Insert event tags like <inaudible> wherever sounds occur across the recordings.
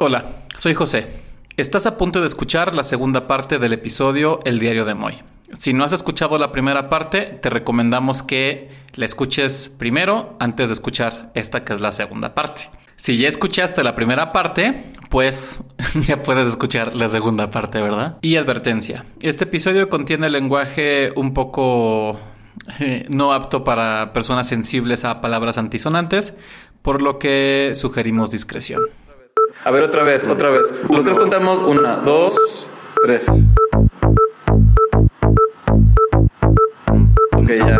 Hola, soy José. Estás a punto de escuchar la segunda parte del episodio El Diario de Moy. Si no has escuchado la primera parte, te recomendamos que la escuches primero antes de escuchar esta que es la segunda parte. Si ya escuchaste la primera parte, pues <laughs> ya puedes escuchar la segunda parte, ¿verdad? Y advertencia, este episodio contiene lenguaje un poco eh, no apto para personas sensibles a palabras antisonantes, por lo que sugerimos discreción. A ver, otra vez, otra vez. Los tres contamos. Una, dos, tres. Ok, ya.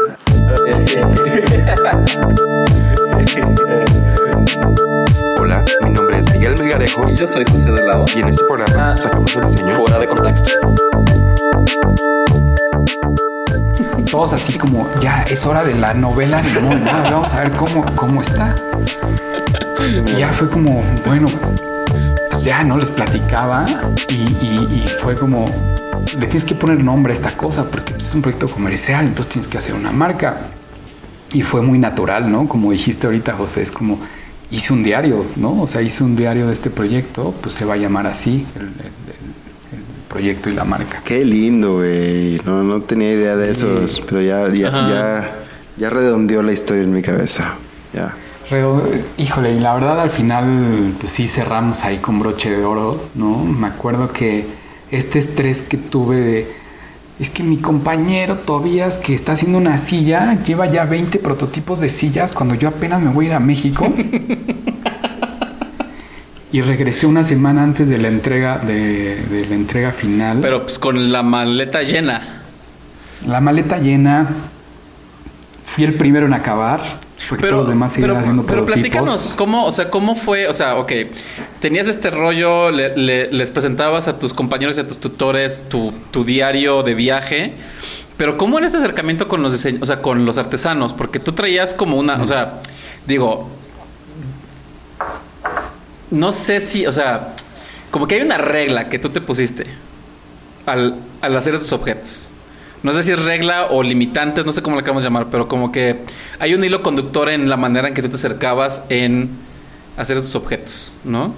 Hola, mi nombre es Miguel Melgarejo Y yo soy José de Lado. y en este programa Ah. sacamos el diseño Fuera de contexto. Todos así como, ya es hora de la novela de Moy, ¿no? Vamos a ver cómo, cómo está. Y ya fue como, bueno, pues ya no les platicaba y, y- y fue como, le tienes que poner nombre a esta cosa porque es un proyecto comercial, entonces tienes que hacer una marca. Y fue muy natural, ¿no? Como dijiste ahorita, José, es como, hice un diario, ¿no? O sea, hice un diario de este proyecto, pues se va a llamar así, el, el- el- el proyecto y la marca. Qué lindo, güey. No, no tenía idea de esos, pero ya, ya, ya, ya redondeó la historia en mi cabeza. Ya. Híjole, y la verdad al final, pues sí cerramos ahí con broche de oro, ¿no? Me acuerdo que este estrés que tuve de. Es que mi compañero Tobías, que está haciendo una silla, lleva ya 20 prototipos de sillas cuando yo apenas me voy a ir a México. <laughs> y regresé una semana antes de la entrega, de, de la entrega final. Pero pues con la maleta llena. la maleta llena. Fui el primero en acabar. Porque todos los demás seguían haciendo pero prototipos. platícanos, ¿cómo, o sea, cómo fue? O sea, ok, tenías este rollo, le- le- les presentabas a tus compañeros y a tus tutores tu, tu diario de viaje, pero ¿cómo era este acercamiento con los diseños, o sea, con los artesanos? Porque tú traías como una, o sea, digo, no sé si, o sea, como que hay una regla que tú te pusiste al, al hacer estos objetos. No sé si es regla o limitantes, no sé cómo la queremos llamar, pero como que hay un hilo conductor en la manera en que tú te acercabas en hacer estos objetos, ¿no?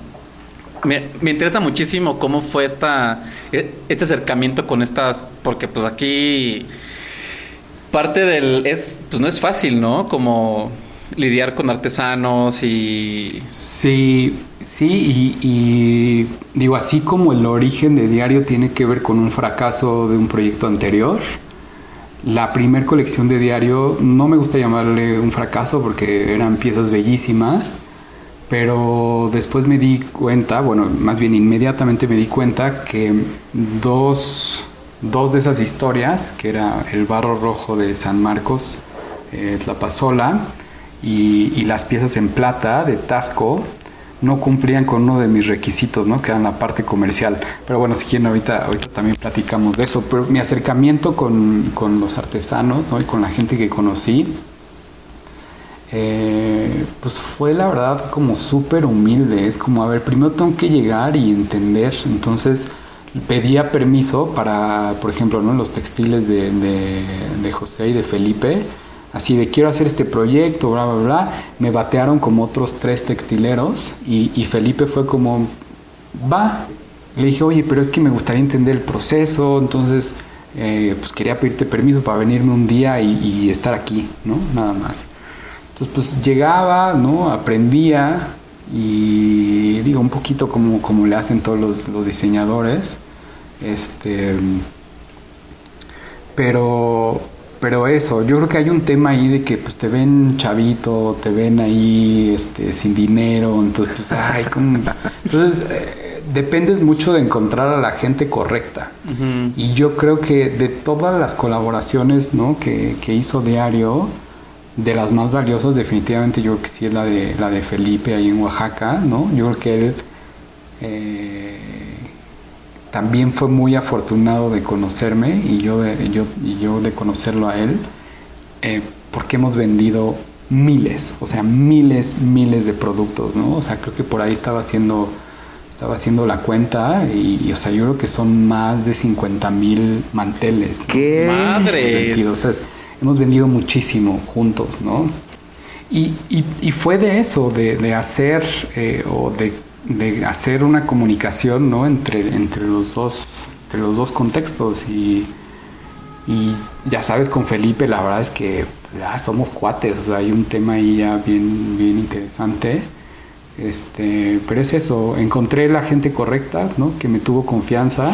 Me, me interesa muchísimo cómo fue esta, e- este acercamiento con estas, porque pues aquí parte del, es, pues no es fácil, ¿no? Como lidiar con artesanos y... Sí, sí, y, digo, así como el origen de Diario tiene que ver con un fracaso de un proyecto anterior, la primer colección de Diario no me gusta llamarle un fracaso porque eran piezas bellísimas, pero después me di cuenta, bueno, más bien inmediatamente me di cuenta que dos, dos de esas historias, que era el barro rojo de San Marcos, eh, Tlapazola, y, y las piezas en plata de Tasco, no cumplían con uno de mis requisitos, ¿no? Que eran la parte comercial. Pero bueno, si quieren, ahorita, ahorita también platicamos de eso. Pero mi acercamiento con, con los artesanos, ¿no? Y con la gente que conocí, eh, pues fue la verdad como súper humilde. Es como, a ver, primero tengo que llegar y entender. Entonces pedía permiso para, por ejemplo, ¿no? los textiles de, de José y de Felipe. Así de quiero hacer este proyecto, bla, bla, bla. Me batearon como otros tres textileros y, Felipe fue como, va. Le dije, oye, pero es que me gustaría entender el proceso, entonces eh, pues quería pedirte permiso para venirme un día y, estar aquí, ¿no? Nada más. Entonces, pues llegaba, ¿no? Aprendía y digo, un poquito como, como le hacen todos los diseñadores. Este. Pero. Pero eso, yo creo que hay un tema ahí de que pues te ven chavito, te ven ahí este, sin dinero, entonces pues ay, ¿cómo? Entonces eh, dependes mucho de encontrar a la gente correcta. Y yo creo que de todas las colaboraciones ¿no? que, que hizo Diario, de las más valiosas definitivamente yo creo que sí es la de la de Felipe ahí en Oaxaca, ¿no? Yo creo que él eh, también fue muy afortunado de conocerme y yo de, yo, y yo de conocerlo a él, eh, porque hemos vendido miles, o sea, miles, miles de productos, ¿no? O sea, creo que por ahí estaba haciendo, estaba haciendo la cuenta y, y, o sea, yo creo que son más de 50 mil manteles. ¿Qué? Vendidos. O sea, hemos vendido muchísimo juntos, ¿no? Y, y- y fue de eso, de, de hacer eh, o de de hacer una comunicación, ¿no? Entre, entre los dos, entre los dos contextos y, y ya sabes, con Felipe la verdad es que ya somos cuates, o sea, hay un tema ahí ya bien, bien interesante. Este, pero es eso, encontré la gente correcta, ¿no? Que me tuvo confianza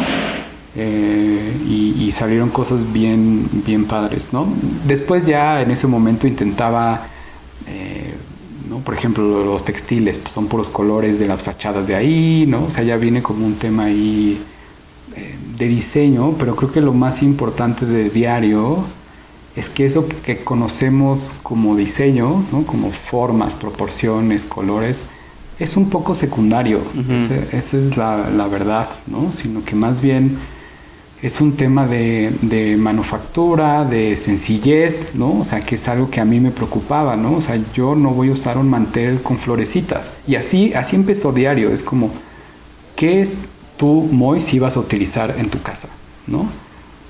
eh, y, y salieron cosas bien, bien padres, ¿no? Después ya en ese momento intentaba, ¿no? Por ejemplo, los textiles, pues son puros colores de las fachadas de ahí, ¿no? O sea, ya viene como un tema ahí eh, de diseño, pero creo que lo más importante de diario es que eso que conocemos como diseño, ¿no? como formas, proporciones, colores, es un poco secundario. Ese- esa es la, la verdad, ¿no? Sino que más bien es un tema de, de manufactura, de sencillez, ¿no? O sea, que es algo que a mí me preocupaba, ¿no? O sea, yo no voy a usar un mantel con florecitas. Y así, así empezó diario. Es como, ¿qué es tú, Moy, si ibas a utilizar en tu casa, ¿no?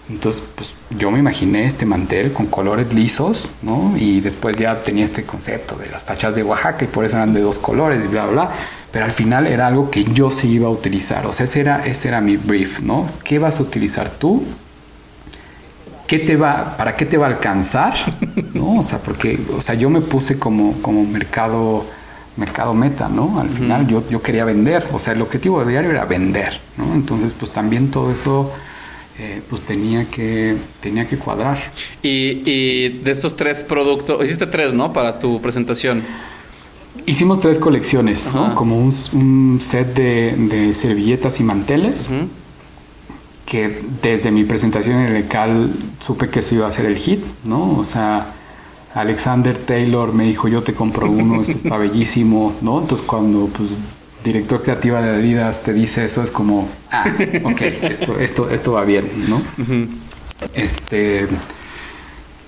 Entonces, pues yo me imaginé este mantel con colores lisos, ¿no? Y después ya tenía este concepto de las fachas de Oaxaca y por eso eran de dos colores y bla, bla, bla. Pero al final era algo que yo sí iba a utilizar. O sea, ese era, ese era mi brief, ¿no? ¿Qué vas a utilizar tú? ¿Qué te va, ¿Para qué te va a alcanzar? ¿No? O sea, porque, o sea, yo me puse como, como mercado, mercado meta, ¿no? Al final yo, yo quería vender. O sea, el objetivo de diario era vender, ¿no? Entonces, pues también todo eso eh, pues tenía que, tenía que cuadrar. Y, y de estos tres productos, hiciste tres, ¿no? Para tu presentación. Hicimos tres colecciones, Ajá. ¿no? Como un, un set de, de servilletas y manteles, Ujú. que desde mi presentación en el ECAL supe que eso iba a ser el hit, ¿no? O sea, Alexander Taylor me dijo, yo te compro uno, esto está <laughs> bellísimo, ¿no? Entonces cuando, pues, director creativa de Adidas te dice eso, es como, ah, <laughs> ok, esto, esto, esto va bien, ¿no? Este...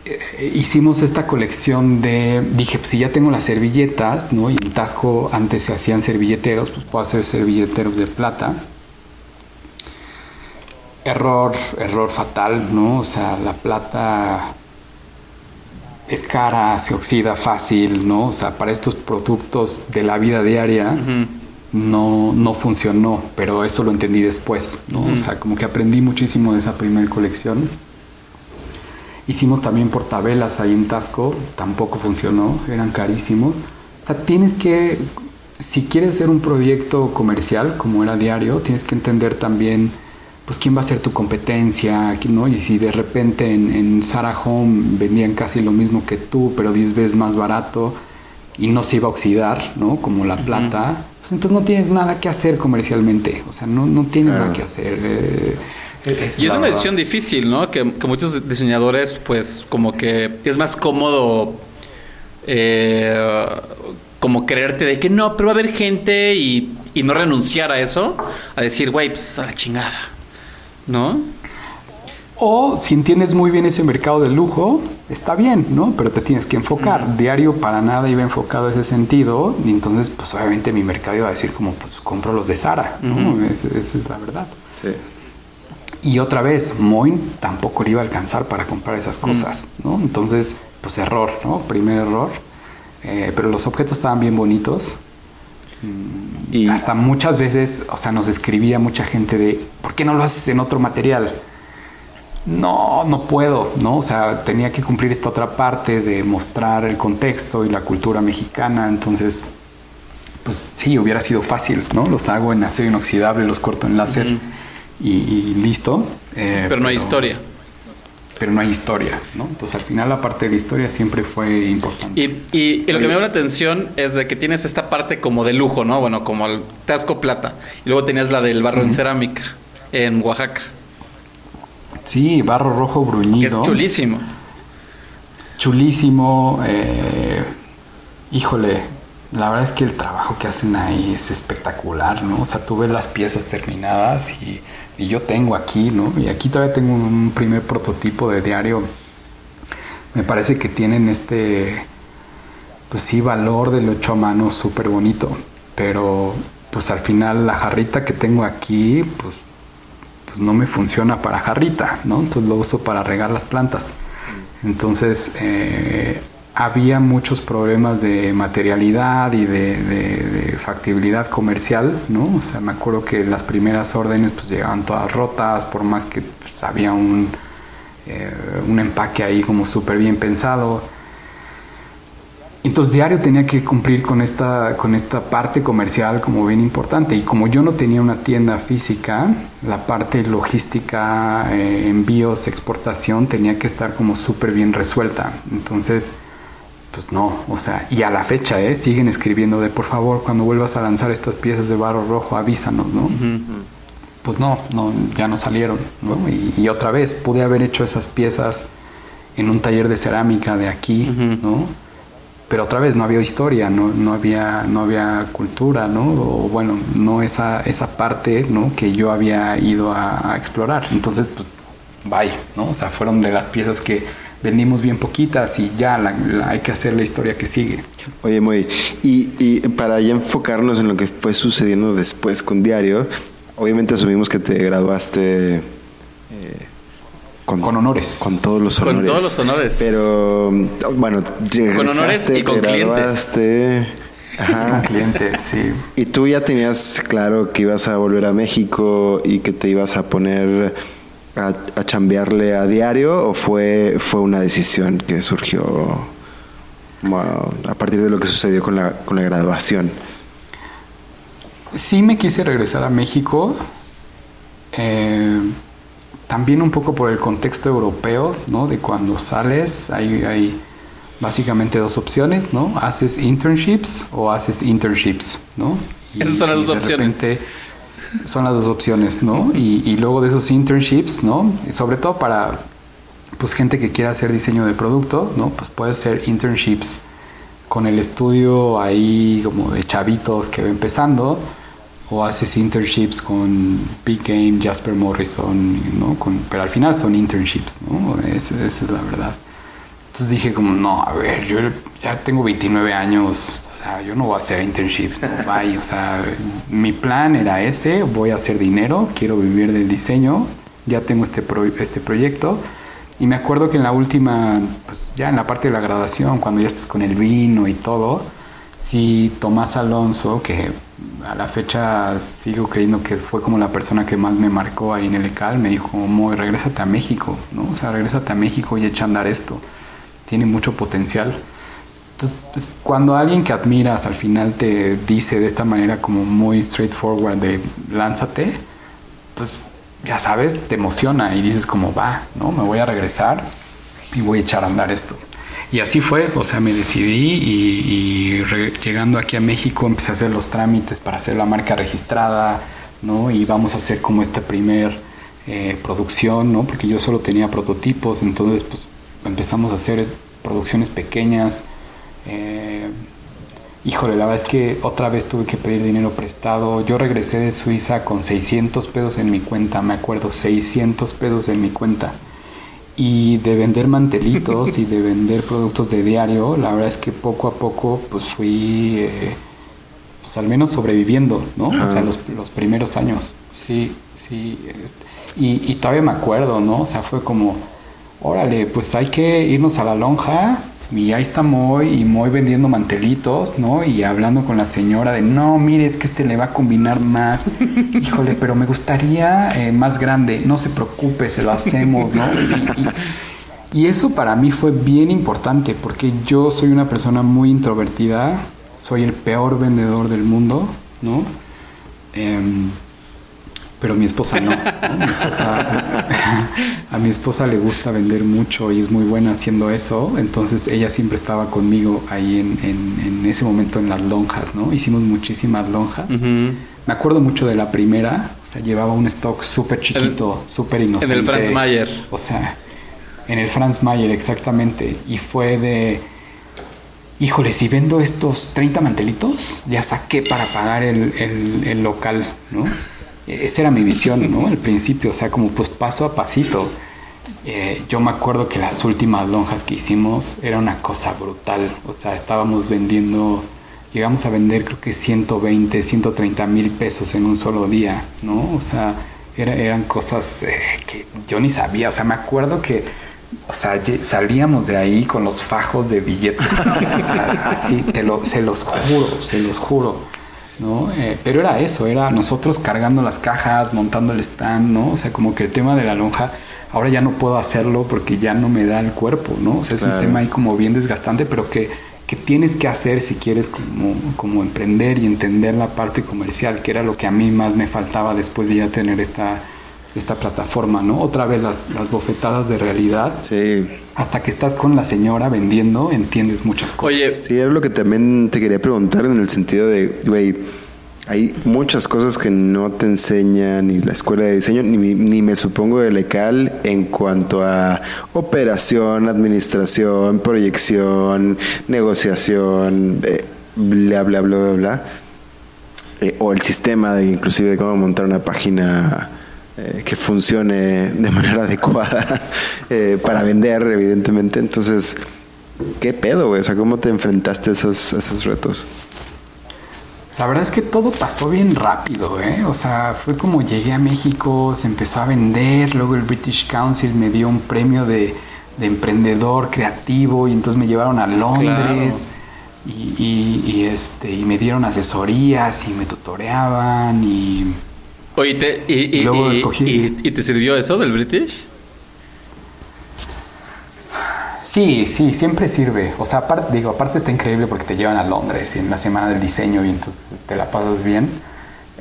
eh, hicimos esta colección de, dije, pues si ya tengo las servilletas, ¿no? Y en Tasco antes se hacían servilleteros, pues puedo hacer servilleteros de plata. Error, error fatal, ¿no? O sea, la plata es cara, se oxida fácil, ¿no? O sea, para estos productos de la vida diaria no, no funcionó, pero eso lo entendí después, ¿no? O sea, como que aprendí muchísimo de esa primera colección. Hicimos también portavelas ahí en Tasco, tampoco funcionó, eran carísimos. O sea, tienes que, si quieres hacer un proyecto comercial como era diario, tienes que entender también, pues, quién va a ser tu competencia, ¿no? Y si de repente en, en Zara Home vendían casi lo mismo que tú, pero 10 veces más barato y no se iba a oxidar, ¿no? Como la plata, pues entonces no tienes nada que hacer comercialmente. O sea, no, no tienes nada que hacer. eh, es Y es una verdad. decisión difícil, ¿no? Que, que muchos diseñadores, pues, como que es más cómodo eh, como creerte de que no, pero va a haber gente y, y no renunciar a eso, a decir, güey, pues a la chingada, ¿no? O si entiendes muy bien ese mercado de lujo, está bien, ¿no? Pero te tienes que enfocar. Diario para nada iba enfocado ese sentido. Y entonces, pues obviamente mi mercado iba a decir como, pues compro los de Sara, ¿no? Es- esa es la verdad. Sí. Y otra vez, Moin tampoco le iba a alcanzar para comprar esas cosas, ¿no? Entonces, pues error, ¿no? Primer error. Eh, pero los objetos estaban bien bonitos. Y Hasta muchas veces, o sea, nos escribía mucha gente de, ¿por qué no lo haces en otro material? No, no puedo, ¿no? O sea, tenía que cumplir esta otra parte de mostrar el contexto y la cultura mexicana, entonces, pues sí, hubiera sido fácil, ¿no? Los hago en acero inoxidable, los corto en láser y, y listo. eh, Pero no hay historia. Pero no hay historia, ¿no? Entonces, al final la parte de la historia siempre fue importante. Y, y- y lo que me llama la atención es de que tienes esta parte como de lujo, ¿no? Bueno, como el Tasco Plata. Y luego tenías la del barro en cerámica en Oaxaca, Sí, barro rojo bruñido. es chulísimo. chulísimo. eh, híjole, la verdad es que el trabajo que hacen ahí es espectacular, ¿no? O sea, tú ves las piezas terminadas y, y yo tengo aquí, ¿no? Y aquí todavía tengo un primer prototipo de diario. Me parece que tienen este, pues sí, valor del hecho a mano súper bonito. Pero, pues al final la jarrita que tengo aquí, pues, no me funciona para jarrita, ¿no? Entonces lo uso para regar las plantas. Entonces, eh, había muchos problemas de materialidad y de factibilidad comercial, ¿no? O sea, me acuerdo que las primeras órdenes pues llegaban todas rotas, por más que pues, había un, eh, un empaque ahí como súper bien pensado. Entonces diario tenía que cumplir con esta, con esta parte comercial como bien importante. Y como yo no tenía una tienda física, la parte logística, eh, envíos, exportación tenía que estar como súper bien resuelta. Entonces, pues no, o sea, y a la fecha, ¿eh? Siguen escribiendo de por favor, cuando vuelvas a lanzar estas piezas de barro rojo, avísanos, ¿no? Pues no, no, ya no salieron, ¿no? Y, y otra vez, pude haber hecho esas piezas en un taller de cerámica de aquí, ¿no? Pero otra vez no había historia, no, no había, no había cultura, ¿no? O bueno, no esa, esa parte, ¿no? Que yo había ido a, explorar. Entonces, pues, bye, ¿no? O sea, fueron de las piezas que vendimos bien poquitas y ya la- hay que hacer la historia que sigue. Oye, muy. Y, y para ya enfocarnos en lo que fue sucediendo después con Diario, obviamente asumimos que te graduaste Con honores. Con todos los Con honores. todos los honores. Pero, bueno, Con honores regresaste, y con te clientes. Ajá. Cliente, sí. ¿Y tú ya tenías claro que ibas a volver a México y que te ibas a poner a, a chambearle a diario o fue, fue una decisión que surgió bueno, a partir de lo que sucedió con la, con la graduación? Sí me quise regresar a México, eh, también un poco por el contexto europeo, ¿no? De cuando sales, hay, hay básicamente dos opciones, ¿no? Haces internships o haces internships, ¿no? Esas son las dos opciones. son las dos opciones, ¿no? Y, y luego de esos internships, ¿no? Sobre todo para pues gente que quiera hacer diseño de producto, ¿no? Pues puede ser internships con el estudio ahí como de chavitos que va empezando o haces internships con Big Game, Jasper Morrison, ¿no? Con, pero al final son internships, ¿no? Esa, es la verdad. Entonces dije como, no, a ver, yo ya tengo 29 años, o sea, yo no voy a hacer internships, no, bye, o sea, mi plan era ese, voy a hacer dinero, quiero vivir del diseño, ya tengo este, pro- este proyecto. Y me acuerdo que en la última, pues ya en la parte de la graduación, cuando ya estás con el vino y todo, sí, Tomás Alonso, que a la fecha sigo creyendo que fue como la persona que más me marcó ahí en el ECAL, me dijo, Moy, regrésate a México, ¿no? O sea, regrésate a México y echa a andar esto. Tiene mucho potencial. Entonces, pues, cuando alguien que admiras al final te dice de esta manera como muy straightforward de lánzate, pues ya sabes, te emociona y dices como va, ¿no? Me voy a regresar y voy a echar a andar esto. Y así fue, o sea, me decidí y, llegando aquí a México empecé a hacer los trámites para hacer la marca registrada, ¿no? Y vamos a hacer como esta primer eh, producción, ¿no? Porque yo solo tenía prototipos, entonces pues empezamos a hacer producciones pequeñas. eh, Híjole, la verdad es que otra vez tuve que pedir dinero prestado. Yo regresé de Suiza con 600 pesos en mi cuenta, me acuerdo, 600 pesos en mi cuenta. Y de vender mantelitos y de vender productos de diario, la verdad es que poco a poco pues fui, eh, pues al menos sobreviviendo, ¿no? O sea, los, los primeros años. Sí, sí. este, Y, y todavía me acuerdo, ¿no? O sea, fue como, órale, pues hay que irnos a la lonja. Y ahí está Moy y Moy vendiendo mantelitos, ¿no? Y hablando con la señora de, no, mire, es que este le va a combinar más. <laughs> Híjole, pero me gustaría eh, más grande. No se preocupe, se lo hacemos, ¿no? Y, y- y eso para mí fue bien importante porque yo soy una persona muy introvertida, soy el peor vendedor del mundo, ¿no? Em, pero mi esposa no. ¿no? Mi esposa, a mi esposa le gusta vender mucho y es muy buena haciendo eso. Entonces ella siempre estaba conmigo ahí en, en- en ese momento en las lonjas, ¿no? Hicimos muchísimas lonjas. Me acuerdo mucho de la primera. O sea, llevaba un stock súper chiquito, súper inocente. en el Franz Mayer. O sea, en el Franz Mayer, exactamente. Y fue de... Híjole, si vendo estos 30 mantelitos, ya saqué para pagar el, el- el local, ¿no? Esa era mi visión, ¿no? Al principio, o sea, como pues paso a pasito. Eh, yo me acuerdo que las últimas lonjas que hicimos era una cosa brutal. O sea, estábamos vendiendo, llegamos a vender creo que 120, 130 mil pesos en un solo día, ¿no? O sea, era- eran cosas eh, que yo ni sabía. O sea, me acuerdo que o sea, salíamos de ahí con los fajos de billetes. <laughs> Así, te lo, se los juro, se los juro. ¿No? Eh, pero era eso, era nosotros cargando las cajas, montando el stand, ¿no? O sea, como que el tema de la lonja, ahora ya no puedo hacerlo porque ya no me da el cuerpo, ¿no? O sea, es un tema ahí como bien desgastante, pero que, que tienes que hacer si quieres como, como emprender y entender la parte comercial, que era lo que a mí más me faltaba después de ya tener esta, esta plataforma, ¿no? Otra vez las, las bofetadas de realidad. Sí. Hasta que estás con la señora vendiendo, entiendes muchas cosas. Oye, Sí, era lo que también te quería preguntar en el sentido de, güey, hay muchas cosas que no te enseña ni la escuela de diseño, ni, ni me supongo de lecal en cuanto a operación, administración, proyección, negociación, eh, bla, bla, bla, bla, bla. Eh, o el sistema de inclusive de cómo montar una página eh, que funcione de manera <laughs> adecuada eh, para vender, evidentemente. Entonces, ¿qué pedo, güey? O sea, ¿cómo te enfrentaste a esos, a esos retos? La verdad es que todo pasó bien rápido, ¿eh? O sea, fue como llegué a México, se empezó a vender, luego el British Council me dio un premio de, de emprendedor creativo y entonces me llevaron a Londres y, y- y, este, y me dieron asesorías y me tutoreaban y... oye, te- y, y- Y luego y- escogí. y- y te sirvió eso del British? Sí, sí, siempre sirve. O sea, aparte, digo, aparte está increíble porque te llevan a Londres en la semana del diseño y entonces te la pasas bien.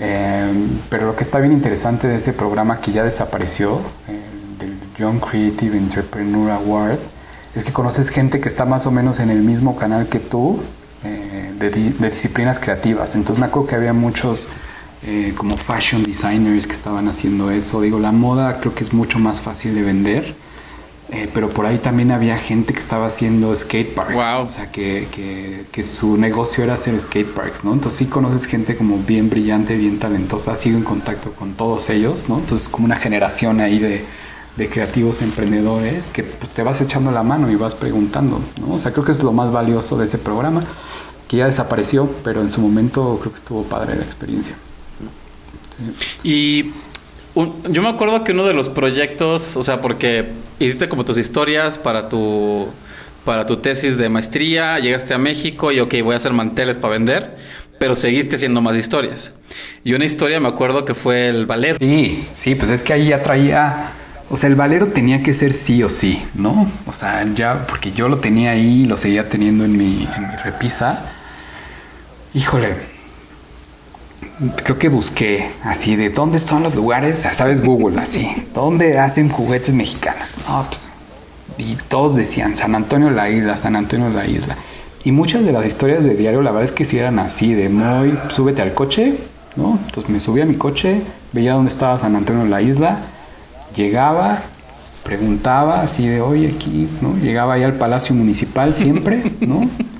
Eh, pero lo que está bien interesante de ese programa que ya desapareció, eh, del Young Creative Entrepreneur Award, es que conoces gente que está más o menos en el mismo canal que tú, eh, de disciplinas creativas. Entonces me acuerdo que había muchos eh, como fashion designers que estaban haciendo eso. Digo, la moda creo que es mucho más fácil de vender. Eh, pero por ahí también había gente que estaba haciendo skate parks. Wow. O sea, que, que- que su negocio era hacer skate parks, ¿no? Entonces sí conoces gente como bien brillante, bien talentosa. Sigo en contacto con todos ellos, ¿no? Entonces como una generación ahí de, de creativos emprendedores que pues, te vas echando la mano y vas preguntando, ¿no? O sea, creo que es lo más valioso de ese programa, que ya desapareció, pero en su momento creo que estuvo padre la experiencia. Y yo me acuerdo que uno de los proyectos, o sea, porque hiciste como tus historias para tu para tu tesis de maestría, llegaste a México y ok, voy a hacer manteles para vender, pero seguiste haciendo más historias. Y una historia me acuerdo que fue el ballet. Sí, sí, pues es que ahí ya traía, o sea, el valero tenía que ser sí o sí, ¿no? O sea, ya, porque yo lo tenía ahí, lo seguía teniendo en mi, en mi repisa. Híjole, creo que busqué así de dónde son los lugares, ya sabes, Google, así, ¿dónde hacen juguetes mexicanos? No, pues, y todos decían San Antonio la isla, San Antonio la isla. Y muchas de las historias de diario, la verdad es que sí eran así, de muy, súbete al coche, ¿no? Entonces me subí a mi coche, veía dónde estaba San Antonio la isla, llegaba, preguntaba así de, oye, aquí, ¿no? Llegaba ahí al Palacio Municipal siempre, ¿no? <laughs>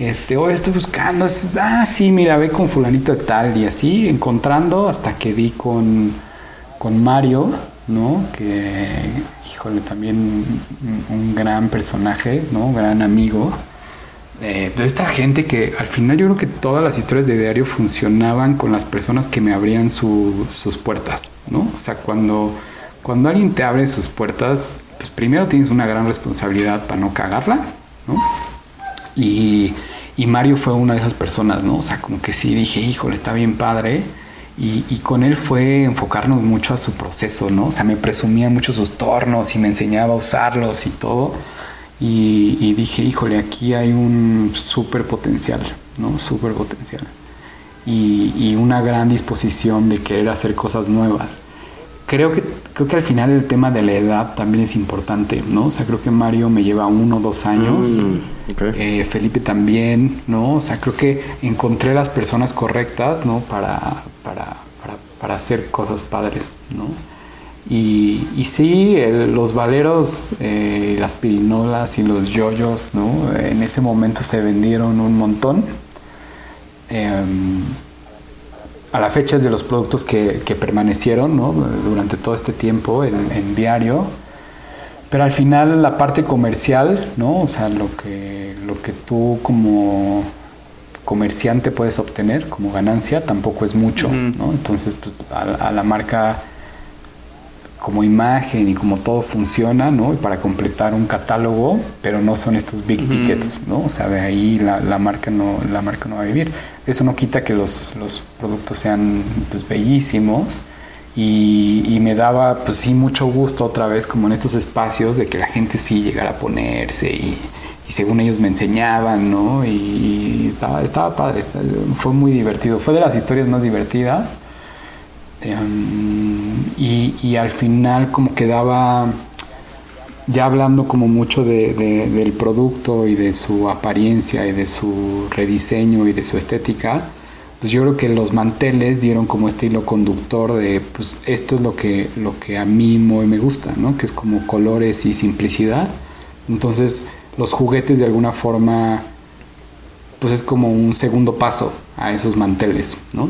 Este, oye, estoy buscando, ah, sí, mira, ve con fulanito de tal y así, encontrando hasta que di con, con Mario, ¿no? Que, híjole, también un, gran personaje, ¿no? Gran amigo. Eh, esta gente que al final yo creo que todas las historias de diario funcionaban con las personas que me abrían su- sus puertas, ¿no? O sea, cuando, cuando alguien te abre sus puertas, pues primero tienes una gran responsabilidad para no cagarla, ¿no? Y, Mario fue una de esas personas, ¿no? O sea, como que sí dije, híjole, está bien padre. Y, y con él fue enfocarnos mucho a su proceso, ¿no? O sea, me presumía mucho sus tornos y me enseñaba a usarlos y todo. Y, y dije, híjole, aquí hay un súper potencial, ¿no? Súper potencial. Y, y una gran disposición de querer hacer cosas nuevas. Creo que, creo que al final el tema de la edad también es importante, ¿no? O sea, creo que Mario me lleva uno o dos años. Mm. Eh, Felipe también, ¿no? O sea, creo que encontré las personas correctas, ¿no? Para, para, para, para hacer cosas padres, ¿no? Y, y sí, el- los valeros, eh, las pirinolas y los yoyos, ¿no? En ese momento se vendieron un montón. Em, a la fecha es de los productos que, que permanecieron, ¿no? Durante todo este tiempo en, en diario. Pero al final la parte comercial, ¿no? O sea, lo que, lo que tú como comerciante puedes obtener como ganancia tampoco es mucho, ¿no? Entonces, pues, a, a la marca como imagen y como todo funciona, ¿no? Y para completar un catálogo, pero no son estos big tickets, ¿no? O sea, de ahí la, la, marca no la marca no va a vivir. Eso no quita que los, los productos sean pues bellísimos y, y, me daba pues sí mucho gusto otra vez como en estos espacios de que la gente sí llegara a ponerse y, y según ellos me enseñaban, ¿no? Y, estaba, estaba padre, fue muy divertido, fue de las historias más divertidas Em, y, y, al final como quedaba ya hablando como mucho de, del producto y de su apariencia y de su rediseño y de su estética, pues yo creo que los manteles dieron como este hilo conductor de pues esto es lo que, lo que a mí muy me gusta, ¿no? Que es como colores y simplicidad. Entonces los juguetes de alguna forma pues es como un segundo paso a esos manteles, ¿no?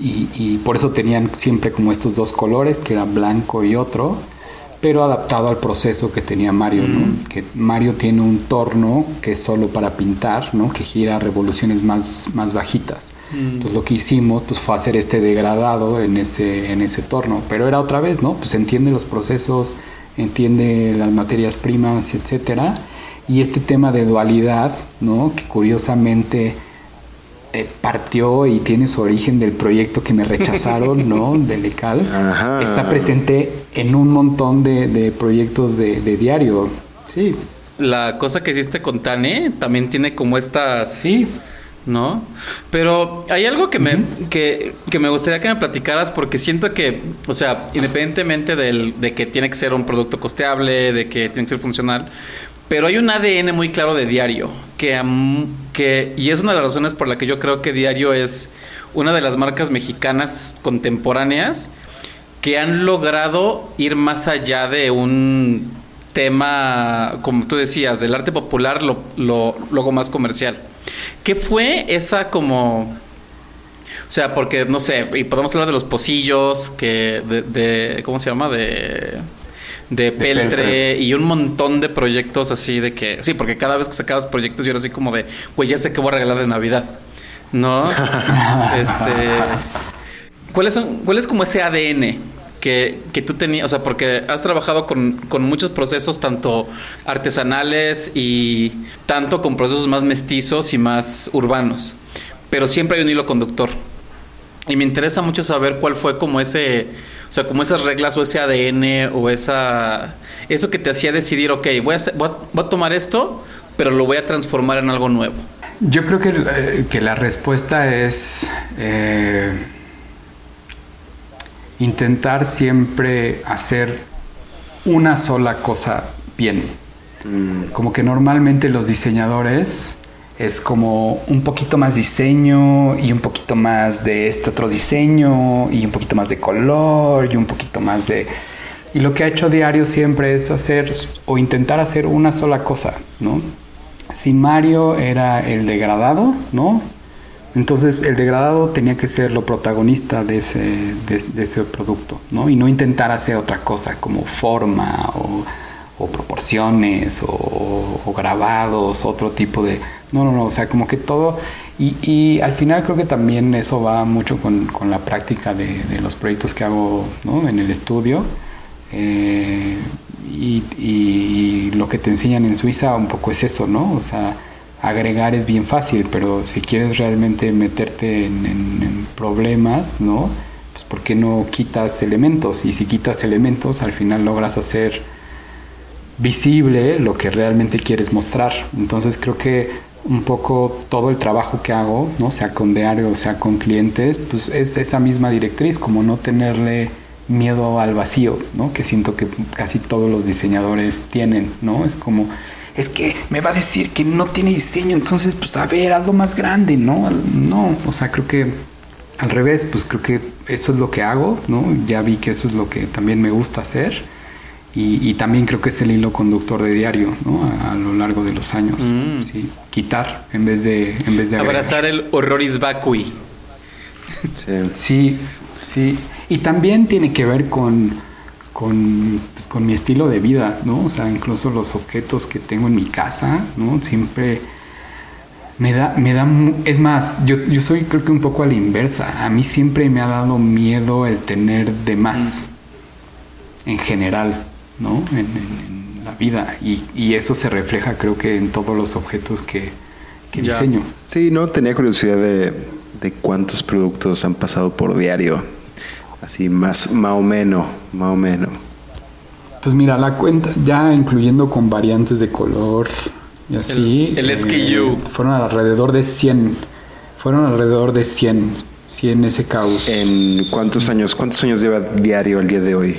Y, por eso tenían siempre como estos dos colores, que eran blanco y otro, pero adaptado al proceso que tenía Mario, ¿no? Mm. Que Mario tiene un torno que es solo para pintar, ¿no? Que gira revoluciones más, más bajitas. Mm. Entonces lo que hicimos pues fue hacer este degradado en ese, en ese torno, pero era otra vez, ¿no? Pues entiende los procesos, entiende las materias primas, etcétera. Y este tema de dualidad, ¿no? Que curiosamente eh, partió y tiene su origen del proyecto que me rechazaron, ¿no? <laughs> De Lecal. Está presente en un montón de, proyectos de, diario. Sí. La cosa que hiciste con Tane también tiene como estas... Sí. ¿no? Pero hay algo que me, que, me gustaría que me platicaras porque siento que, o sea, independientemente del, de que tiene que ser un producto costeable, de que tiene que ser funcional, pero hay un ADN muy claro de Diario, que, que, y es una de las razones por la que yo creo que Diario es una de las marcas mexicanas contemporáneas que han logrado ir más allá de un tema, como tú decías, del arte popular, lo, lo, luego más comercial. ¿Qué fue esa como... O sea, porque, no sé, y podemos hablar de los pocillos, que de, de ¿cómo se llama? De de Peltre y un montón de proyectos así de que, sí, porque cada vez que sacabas proyectos yo era así como de, güey, ya sé que voy a regalar de Navidad, ¿no? <laughs> este, ¿cuáles son, ¿Cuál es como ese ADN que, que tú tenías? O sea, porque has trabajado con, con muchos procesos, tanto artesanales y tanto con procesos más mestizos y más urbanos, pero siempre hay un hilo conductor. Y me interesa mucho saber cuál fue como ese o sea, como esas reglas o ese ADN o esa eso que te hacía decidir, ok, voy a, voy a, tomar esto, pero lo voy a transformar en algo nuevo. Yo creo que, eh, que la respuesta es eh, intentar siempre hacer una sola cosa bien. Mm. Como que normalmente los diseñadores es como un poquito más diseño y un poquito más de este otro diseño y un poquito más de color y un poquito más de... Y lo que ha hecho Diario siempre es hacer o intentar hacer una sola cosa, ¿no? Si Mario era el degradado, ¿no? Entonces el degradado tenía que ser lo protagonista de ese, de, ese producto, ¿no? Y no intentar hacer otra cosa como forma o, proporciones o, o grabados, otro tipo de no, no, no, o sea, como que todo, y, y al final creo que también eso va mucho con, con la práctica de, los proyectos que hago ¿no? en el estudio. Eh, y, lo que te enseñan en Suiza un poco es eso, ¿no? O sea, agregar es bien fácil, pero si quieres realmente meterte en, en, en problemas, ¿no? Pues ¿por qué no quitas elementos? Y si quitas elementos, al final logras hacer visible lo que realmente quieres mostrar. Entonces creo que un poco todo el trabajo que hago, ¿no? sea con diario, sea con clientes, pues es esa misma directriz, como no tenerle miedo al vacío, ¿no? que siento que casi todos los diseñadores tienen, ¿no? Es como, es que me va a decir que no tiene diseño, entonces pues a ver, algo más grande, ¿no? No, o sea, creo que al revés, pues creo que eso es lo que hago, ¿no? Ya vi que eso es lo que también me gusta hacer y, también creo que es el hilo conductor de diario, ¿no? A, lo largo de los años. Mm. ¿sí? Quitar en vez de, en vez de Abrazar el horroris vacui. Sí. sí, sí. Y también tiene que ver con, con, pues, con, mi estilo de vida, ¿no? O sea, incluso los objetos que tengo en mi casa, ¿no? Siempre me da, me da, es más, yo, yo soy creo que un poco a la inversa. A mí siempre me ha dado miedo el tener de más. en general, ¿no? En, en- en la vida. Y, y eso se refleja creo que en todos los objetos que, que diseño. Sí, no, tenía curiosidad de, de cuántos productos han pasado por diario. Así, más, más o menos, más o menos. Pues mira, la cuenta, ya incluyendo con variantes de color y así. El- el SKU. Fueron alrededor de 100. Fueron alrededor de 100. 100 SKUs. ¿En cuántos años, cuántos años lleva diario el día de hoy?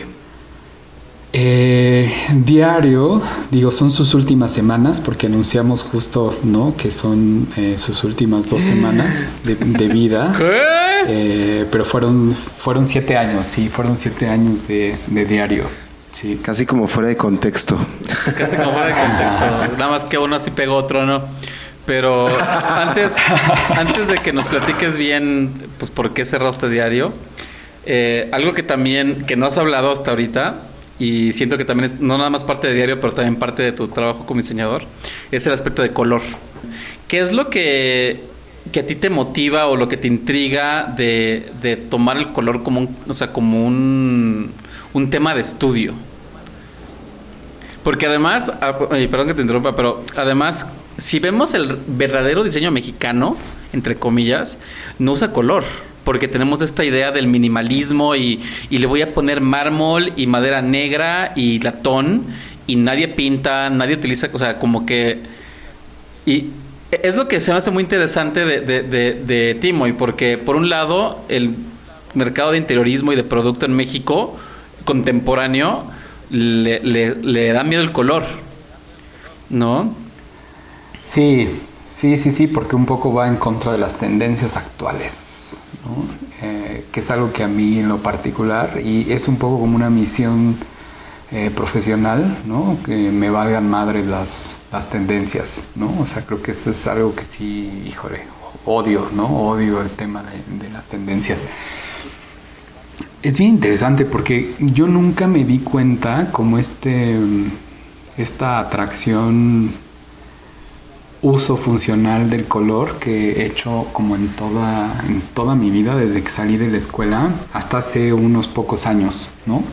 Eh, diario, digo, son sus últimas semanas, porque anunciamos justo, ¿no? Que son eh, sus últimas dos semanas de, de vida. <laughs> ¿Qué? Eh, pero fueron, fueron siete años, sí, fueron siete años de, de diario. Sí. Casi como fuera de contexto. Casi como fuera de contexto. <laughs> Nada más que uno así pegó otro, ¿no? Pero antes, antes de que nos platiques bien, pues por qué cerraste diario, eh, algo que también, que no has hablado hasta ahorita, y siento que también es no nada más parte de diario, pero también parte de tu trabajo como diseñador, es el aspecto de color. ¿Qué es lo que, que a ti te motiva o lo que te intriga de, de tomar el color como un, o sea, como un, un tema de estudio? Porque además, ah, perdón que te interrumpa, pero además, si vemos el verdadero diseño mexicano, entre comillas, no usa color. Porque tenemos esta idea del minimalismo y, y le voy a poner mármol y madera negra y latón y nadie pinta, nadie utiliza, o sea, como que... Y es lo que se me hace muy interesante de, de, de, de Timoy, porque por un lado, el mercado de interiorismo y de producto en México contemporáneo le, le- le da miedo el color, ¿no? Sí, sí, sí, sí, porque un poco va en contra de las tendencias actuales, ¿no? Eh, que es algo que a mí en lo particular, y es un poco como una misión eh, profesional, ¿no? Que me valgan madres las, las tendencias, ¿no? O sea, creo que eso es algo que sí, híjole, odio, ¿no? Odio el tema de, las tendencias. Es bien interesante porque yo nunca me di cuenta como este, esta atracción uso funcional del color que he hecho como en toda, en toda mi vida desde que salí de la escuela hasta hace unos pocos años, ¿no?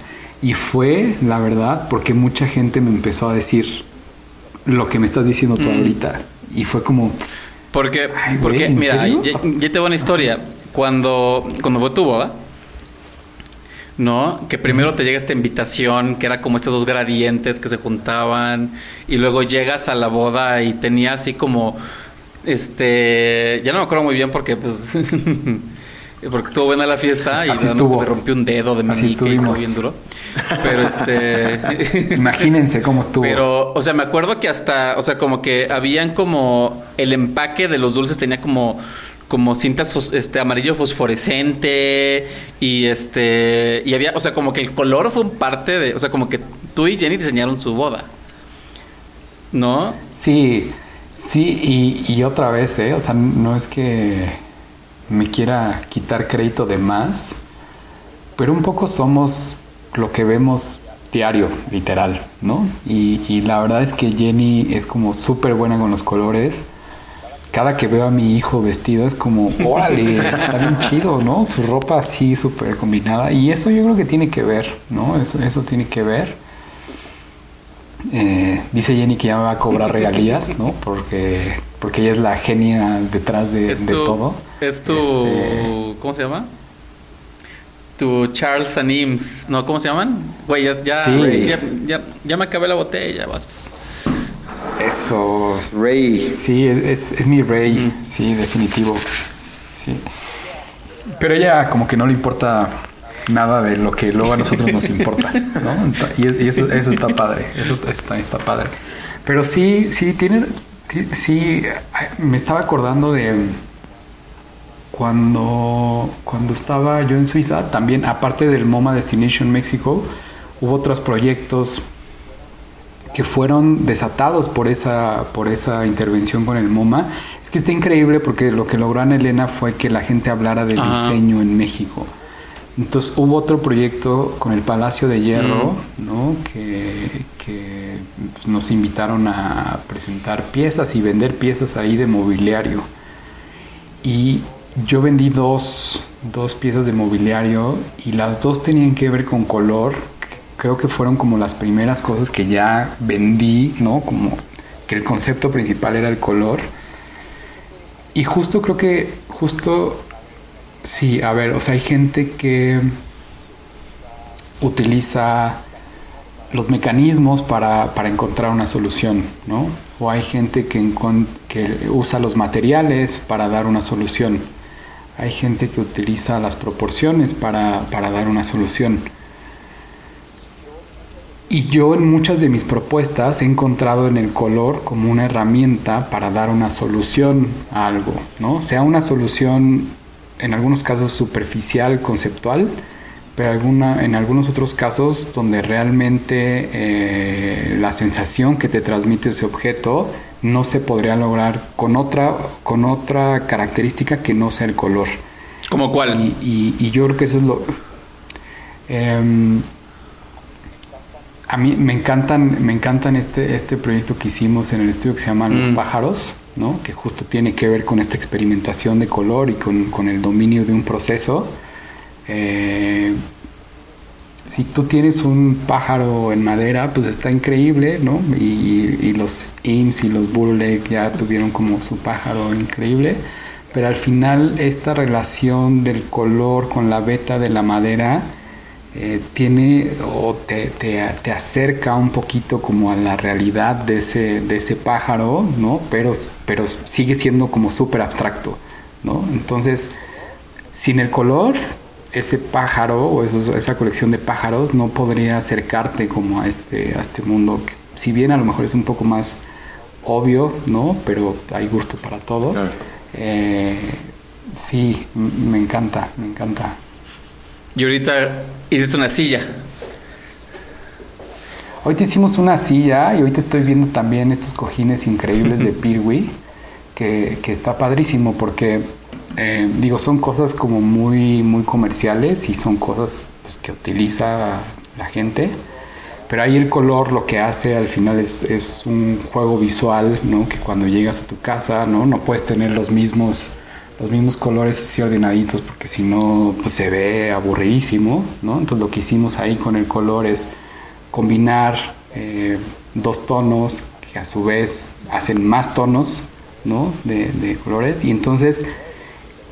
Y fue, la verdad, porque mucha gente me empezó a decir lo que me estás diciendo tú ahorita. Y fue como, Porque, Ay, porque ¿en mira, ya, ya te voy a una historia. Cuando, cuando fue tu boda, ¿no? Que primero te llega esta invitación, que era como estos dos gradientes que se juntaban, y luego llegas a la boda y tenía así como, este, ya no me acuerdo muy bien porque, pues, <laughs> porque estuvo buena la fiesta y me rompí un dedo de estuvo estuvimos. bien duro. Pero este... <laughs> imagínense cómo estuvo. Pero, o sea, me acuerdo que hasta, o sea, como que habían como el empaque de los dulces tenía como como cintas este amarillo fosforescente y este y había, o sea, como que el color fue un parte de, o sea, como que tú y Jenny diseñaron su boda. ¿No? Sí, sí, y, y otra vez, ¿eh? O sea, no es que me quiera quitar crédito de más, pero un poco somos lo que vemos diario, literal, ¿no? Y, y la verdad es que Jenny es como súper buena con los colores. Cada que veo a mi hijo vestido es como, órale, está bien chido, ¿no? Su ropa así súper combinada. Y eso yo creo que tiene que ver, ¿no? Eso, eso tiene que ver. Eh, dice Jenny que ya me va a cobrar regalías, ¿no? Porque, porque ella es la genia detrás de, Es de tu, todo. es tu Este, ¿cómo se llama? Tu Charles and Eames, ¿no? ¿Cómo se llaman? Güey, ya, ya, Sí. ya, ya, ya me acabé la botella, vatos. Eso. Ray. Sí, es, es mi rey. Sí, definitivo. Sí. Pero ella como que no le importa nada de lo que luego a nosotros nos importa, ¿no? Y, y eso, eso está padre. Eso está, está padre. Pero sí, sí, tiene... sí- me estaba acordando de cuando, cuando estaba yo en Suiza, también aparte del MoMA Destination México, hubo otros proyectos que fueron desatados por esa, por esa intervención con el MoMA. Es que está increíble porque lo que logró Ana Elena fue que la gente hablara de Ajá. diseño en México. Entonces hubo otro proyecto con el Palacio de Hierro, ¿no? que, que pues, nos invitaron a presentar piezas y vender piezas ahí de mobiliario. Y yo vendí dos, dos piezas de mobiliario y las dos tenían que ver con color creo que fueron como las primeras cosas que ya vendí, ¿no? Como que el concepto principal era el color. Y justo creo que, justo, sí, a ver, o sea, hay gente que utiliza los mecanismos para, para encontrar una solución, ¿no? O hay gente que, que usa los materiales para dar una solución. Hay gente que utiliza las proporciones para, para dar una solución. Y yo en muchas de mis propuestas he encontrado en el color como una herramienta para dar una solución a algo, ¿no? Sea una solución en algunos casos superficial, conceptual, pero alguna, en algunos otros casos donde realmente eh, la sensación que te transmite ese objeto no se podría lograr con otra, con otra característica que no sea el color. ¿Como cuál? Y, y- y yo creo que eso es lo... em, a mí me encantan, me encantan este, este proyecto que hicimos en el estudio que se llama Los Mm. pájaros, ¿no? que justo tiene que ver con esta experimentación de color y con, con el dominio de un proceso. Eh, si tú tienes un pájaro en madera, pues está increíble, ¿no? Y, y los IMSS y los Burlek ya tuvieron como su pájaro increíble. Pero al final esta relación del color con la beta de la madera eh, tiene o te, te- te acerca un poquito como a la realidad de ese, de ese pájaro, ¿no? Pero, pero sigue siendo como súper abstracto, ¿no? Entonces, sin el color, ese pájaro o esos- esa colección de pájaros no podría acercarte como a este, a este mundo. que Si bien a lo mejor es un poco más obvio, ¿no? Pero hay gusto para todos. Claro. Eh, sí, me encanta, me encanta. Y ahorita hiciste una silla. Hoy te hicimos una silla y hoy te estoy viendo también estos cojines increíbles de <laughs> Pirwi, que, que está padrísimo porque, eh, digo, son cosas como muy, muy comerciales y son cosas pues, que utiliza la gente. Pero ahí el color lo que hace al final es, es un juego visual, ¿no? Que cuando llegas a tu casa, ¿no? No puedes tener los mismos, los mismos colores así ordenaditos porque si no, pues se ve aburridísimo, ¿no? Entonces lo que hicimos ahí con el color es combinar eh, dos tonos que a su vez hacen más tonos, ¿no? De, colores y entonces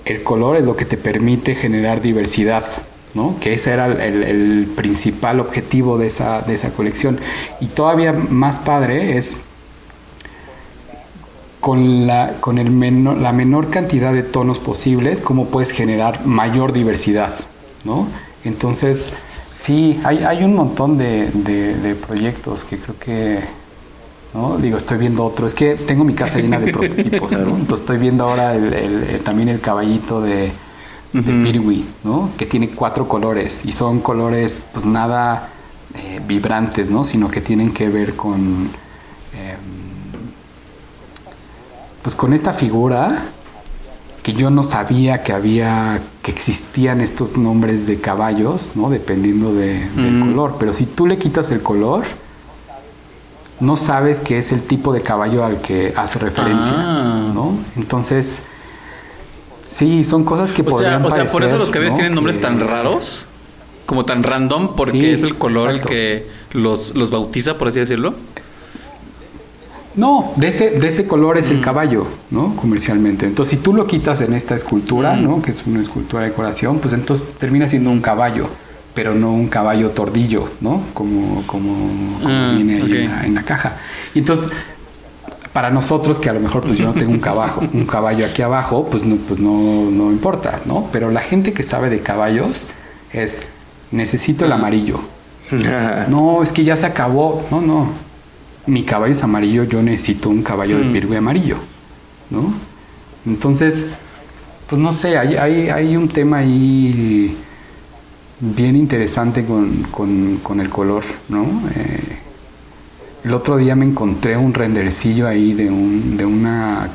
el color es lo que te permite generar diversidad, ¿no? Que ese era el, el- el principal objetivo de esa, de esa colección. Y todavía más padre es con, la, con el menor- la menor cantidad de tonos posibles, cómo puedes generar mayor diversidad, ¿no? Entonces, sí, hay, hay un montón de, de- de proyectos que creo que, ¿no? Digo, estoy viendo otro. Es que tengo mi casa llena de prototipos, ¿no? <laughs> Entonces estoy viendo ahora el- el- el- también el caballito de, de Ujú. Pirwi, ¿no? Que tiene cuatro colores y son colores, pues nada eh, vibrantes, ¿no? Sino que tienen que ver con, em, pues con esta figura que yo no sabía que había, que existían estos nombres de caballos, ¿no? Dependiendo de- del Mm. color. Pero si tú le quitas el color, no sabes que es el tipo de caballo al que hace referencia, Ah. ¿no? Entonces, sí, son cosas que O sea, podrían o sea, por eso los caballos ¿no? tienen nombres Que- tan raros. Como tan random, porque Sí, es el color exacto. el que los, los bautiza, por así decirlo. No, de ese, de ese color Mm. es el caballo, ¿no? Comercialmente. Entonces, si tú lo quitas en esta escultura, Mm. ¿no? Que es una escultura de decoración, pues entonces termina siendo un caballo, pero no un caballo tordillo, ¿no? Como, como, como Ah, viene ahí en, la, en la caja. Y entonces, para nosotros, que a lo mejor pues yo no tengo un caballo, un caballo aquí abajo, pues no, pues no, no importa, ¿no? Pero la gente que sabe de caballos es, necesito el amarillo. <laughs> No, es que ya se acabó. No, no. Mi caballo es amarillo, yo necesito un caballo de pirgüe amarillo. ¿No? Entonces, pues no sé, hay, hay, hay un tema ahí bien interesante con, con- con el color, ¿no? Eh, el otro día me encontré un rendercillo ahí de, un, de una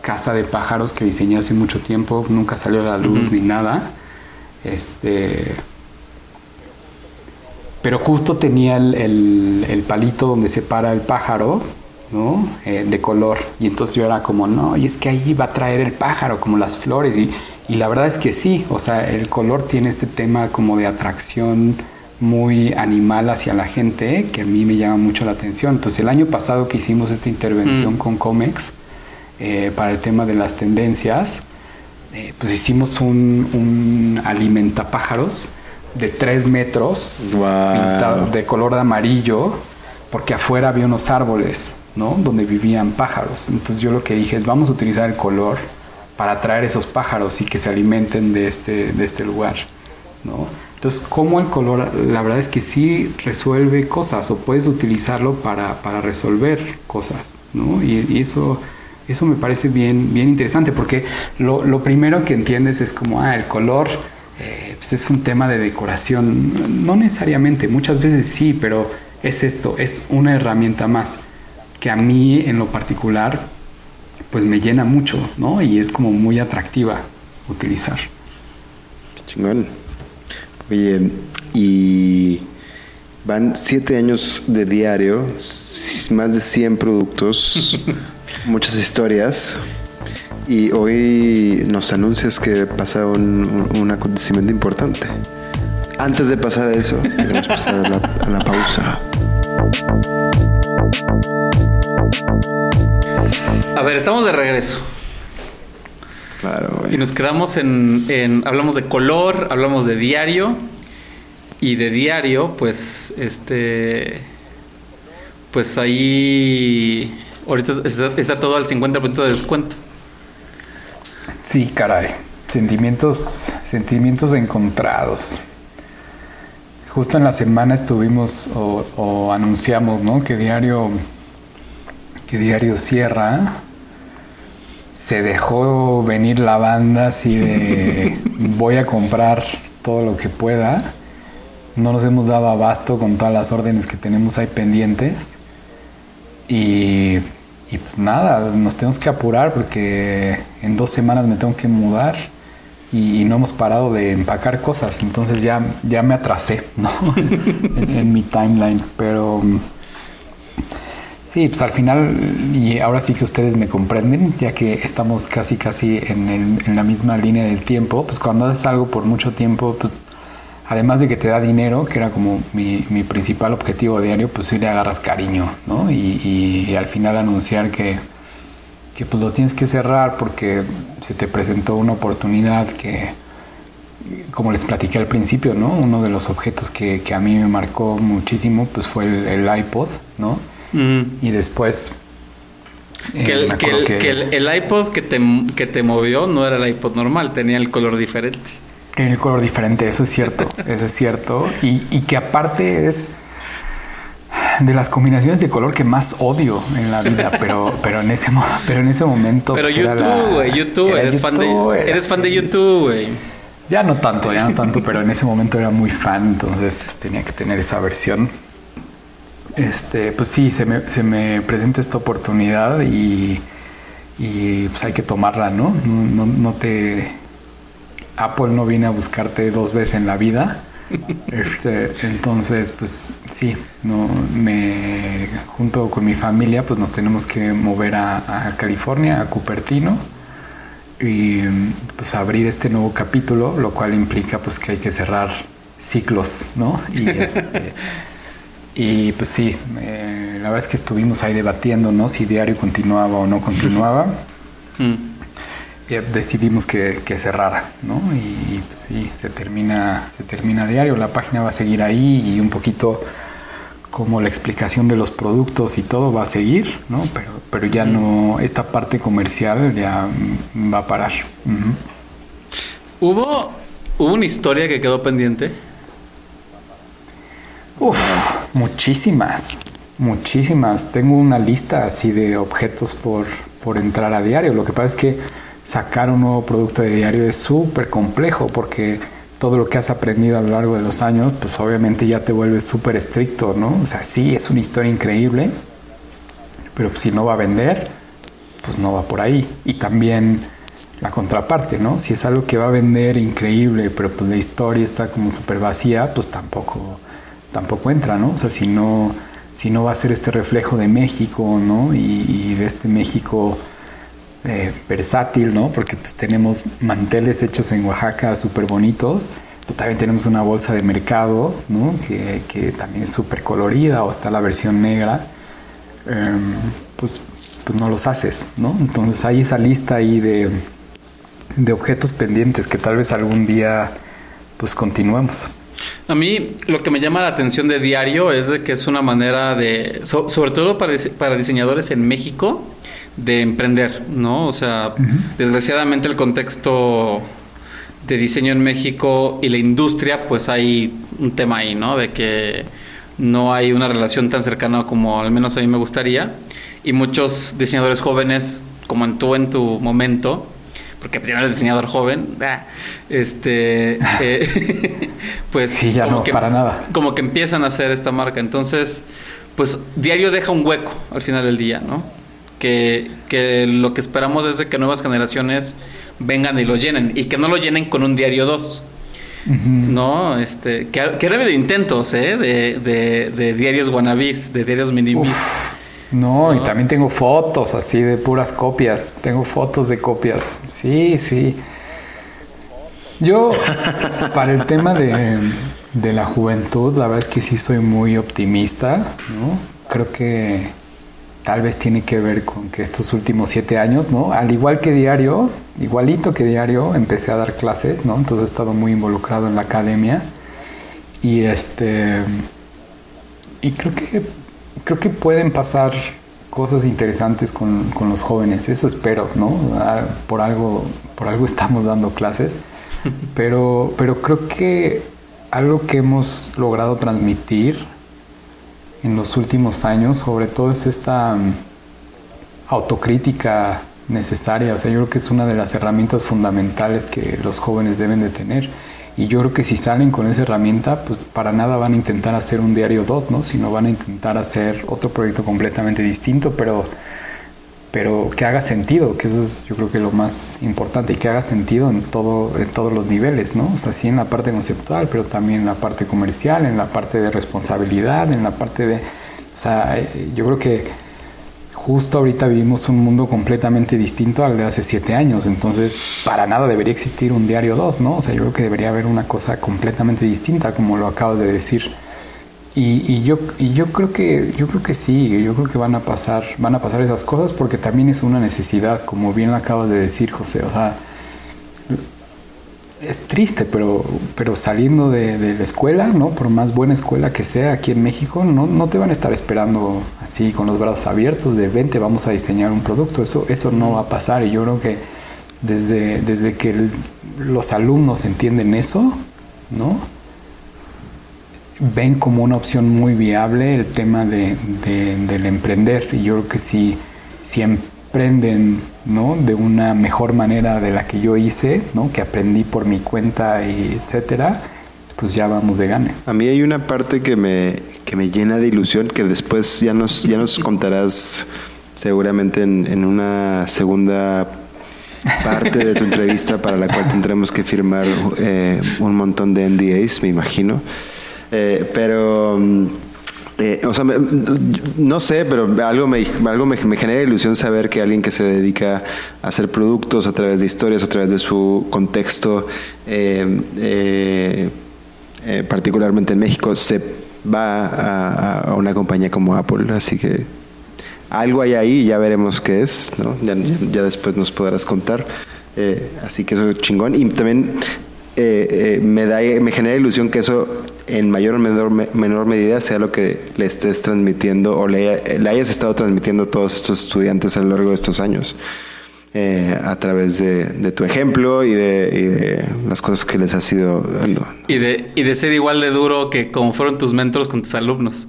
casa de pájaros que diseñé hace mucho tiempo, nunca salió a la luz ni nada. Este, pero justo tenía el, el- el palito donde se para el pájaro, ¿no? Eh, de color. Y entonces yo era como, no, y es que ahí va a traer el pájaro, como las flores. Y, y la verdad es que sí, o sea, el color tiene este tema como de atracción muy animal hacia la gente que a mí me llama mucho la atención. Entonces el año pasado que hicimos esta intervención Mm. con Comex eh, para el tema de las tendencias, eh, pues hicimos un, un alimentapájaros de 3 metros pintado de color amarillo porque afuera había unos árboles, ¿no? Donde vivían pájaros. Entonces yo lo que dije es vamos a utilizar el color para atraer esos pájaros y que se alimenten de este, de este lugar, ¿no? Entonces, como el color, la verdad es que sí resuelve cosas o puedes utilizarlo para, para resolver cosas, ¿no? Y, y eso, eso me parece bien, bien interesante porque lo, lo primero que entiendes es como, ah, el color eh, pues es un tema de decoración. No necesariamente, muchas veces sí, pero es esto, es una herramienta más que a mí en lo particular pues me llena mucho, ¿no? Y es como muy atractiva utilizar. Chingón. Oye, y van siete años de diario, más de 100 productos, <laughs> muchas historias. Y hoy nos anuncias que pasa un, un- un acontecimiento importante. Antes de pasar a eso, <laughs> queremos pasar a la, a la pausa. A ver, estamos de regreso. Claro, Y güey. nos quedamos en, en- Hablamos de color, hablamos de diario. Y de diario, pues, este. Pues ahí. Ahorita está, está todo al 50% de descuento. Sí, caray. Sentimientos, sentimientos encontrados. Justo en la semana estuvimos o, o anunciamos, ¿no? Que diario, que diario cierra. Se dejó venir la banda así de <laughs> voy a comprar todo lo que pueda. No nos hemos dado abasto con todas las órdenes que tenemos ahí pendientes. Y, y pues nada, nos tenemos que apurar porque en dos semanas me tengo que mudar y, no hemos parado de empacar cosas. Entonces ya, ya me atrasé, ¿no? <laughs> en, mi timeline. Pero sí, pues al final, y ahora sí que ustedes me comprenden, ya que estamos casi casi en, el- en la misma línea del tiempo, pues cuando haces algo por mucho tiempo, pues además de que te da dinero, que era como mi, mi principal objetivo diario, pues sí le agarras cariño, ¿no? Y, y- y al final anunciar que, que pues lo tienes que cerrar porque se te presentó una oportunidad que, como les platiqué al principio, ¿no? Uno de los objetos que, que a mí me marcó muchísimo, pues fue el, el iPod, ¿no? Y después... eh, que el, que el iPod que te, que te movió no era el iPod normal, tenía el color diferente. Tiene el color diferente, eso es cierto, eso es cierto. Y, y que aparte es de las combinaciones de color que más odio en la vida, <laughs> pero, pero, en, ese, pero en ese momento... Pero pues, YouTube, güey, YouTube, eres, fan de, era- eres fan de YouTube, güey. Ya no tanto, ya no tanto, pero en ese momento era muy fan, entonces pues, tenía que tener esa versión. Este, pues sí, se me, se me presenta esta oportunidad y, y pues hay que tomarla, ¿no? No, no, no te... Apple no viene a buscarte dos veces en la vida. <laughs> Este, entonces, pues sí, no, me, junto con mi familia, pues nos tenemos que mover a, a California, a Cupertino y pues abrir este nuevo capítulo, lo cual implica pues que hay que cerrar ciclos, ¿no? Y, este, <laughs> y pues sí, eh, la verdad es que estuvimos ahí debatiendo, ¿no? Si diario continuaba o no continuaba. Mm. Decidimos que, que cerrara, ¿no? Y, y, pues sí, se termina, se termina diario, la página va a seguir ahí y un poquito como la explicación de los productos y todo va a seguir, ¿no? Pero, pero ya no, esta parte comercial ya va a parar. ¿Hubo, ¿Hubo una historia que quedó pendiente? Uf, muchísimas, muchísimas. Tengo una lista así de objetos por, por entrar a diario. Lo que pasa es que sacar un nuevo producto de diario es súper complejo porque todo lo que has aprendido a lo largo de los años, pues obviamente ya te vuelves súper estricto, ¿no? O sea, sí, es una historia increíble, pero si no va a vender, pues no va por ahí. Y también la contraparte, ¿no? Si es algo que va a vender increíble, pero pues la historia está como súper vacía, pues tampoco, tampoco entra, ¿no? O sea, si no, si no va a ser este reflejo de México, ¿no? Y de este México eh, versátil, ¿no? Porque pues tenemos manteles hechos en Oaxaca súper bonitos. También tenemos una bolsa de mercado, ¿no? Que, que también es súper colorida o está la versión negra. Em, pues, pues no los haces, ¿no? Entonces hay esa lista ahí de, de objetos pendientes que tal vez algún día pues continuemos. A mí lo que me llama la atención de diario es que es una manera de, so- sobre todo para, para diseñadores en México, de emprender, ¿no? O sea, desgraciadamente el contexto de diseño en México y la industria, pues hay un tema ahí, ¿no? De que no hay una relación tan cercana como al menos a mí me gustaría. Y muchos diseñadores jóvenes, como en tú en tu momento, porque pues ya no eres diseñador joven, ah, este, <laughs> eh, <laughs> pues Sí, ya no, para nada. como que empiezan a hacer esta marca. Entonces, pues Diario deja un hueco al final del día, ¿no? Que, que lo que esperamos es de que nuevas generaciones vengan y lo llenen y que no lo llenen con un Diario 2. No, este, que, que habido intentos, ¿eh? De, de, de diarios wannabis, de diarios mini No, y también tengo fotos así de puras copias. Tengo fotos de copias. Sí, sí. Yo, para el tema de, de la juventud, la verdad es que sí soy muy optimista, ¿no? Creo que tal vez tiene que ver con que estos últimos siete años, ¿no? Al igual que diario, igualito que diario, empecé a dar clases, ¿no? Entonces he estado muy involucrado en la academia. Y este. Y creo que creo que pueden pasar cosas interesantes con, con los jóvenes, eso espero, ¿no? Ah, Por algo, por algo <laughs> estamos dando clases. <laughs> Pero, pero creo que algo que hemos logrado transmitir en los últimos años, sobre todo es esta mm, autocrítica necesaria. O sea, yo creo que es una de las herramientas fundamentales que los jóvenes deben de tener. Y yo creo que si salen con esa herramienta, pues para nada van a intentar hacer un diario 2, ¿no? Sino van a intentar hacer otro proyecto completamente distinto, pero, pero que haga sentido, que eso es yo creo que lo más importante, y que haga sentido en, todo, en todos los niveles, ¿no? O sea, sí en la parte conceptual, pero también en la parte comercial, en la parte de responsabilidad, en la parte de... O sea, eh, yo creo que justo ahorita vivimos un mundo completamente distinto al de hace siete años, entonces para nada debería existir un diario 2, ¿no? O sea, yo creo que debería haber una cosa completamente distinta, como lo acabas de decir. Y, y yo y yo creo que yo creo que sí, yo creo que van a pasar van a pasar esas cosas porque también es una necesidad, como bien acabas de decir, José. O sea, es triste, pero, pero saliendo de, la escuela, ¿no? Por más buena escuela que sea aquí en México, no, no te van a estar esperando así con los brazos abiertos de vente, vamos a diseñar un producto. Eso, eso no va a pasar. Y yo creo que desde, desde que los alumnos entienden eso, ¿no? Ven como una opción muy viable el tema de, de- del emprender. Y yo creo que si, si emprenden ¿no? de una mejor manera de la que yo hice, ¿no? que aprendí por mi cuenta, y etcétera, pues ya vamos de gane. A mí hay una parte que me, que me llena de ilusión que después ya nos, ya nos contarás seguramente en, en una segunda parte de tu entrevista para la cual tendremos que firmar eh, un montón de NDAs, me imagino. Eh, pero, mm, eh, o sea, me- no sé, pero algo, me, algo me, genera ilusión saber que alguien que se dedica a hacer productos a través de historias, a través de su contexto, eh, eh, eh, particularmente en México, se va a, una compañía como Apple. Así que algo hay ahí ya veremos qué es, ¿no? Ya, después nos podrás contar. Así que eso es chingón. Y también me, da, me genera ilusión que eso en mayor o menor, me- menor medida sea lo que le estés transmitiendo o le, le hayas estado transmitiendo a todos estos estudiantes a lo largo de estos años. eh, a través de, de tu ejemplo y de, y de las cosas que les has ido dando. Y de, y de ser igual de duro que como fueron tus mentors con tus alumnos.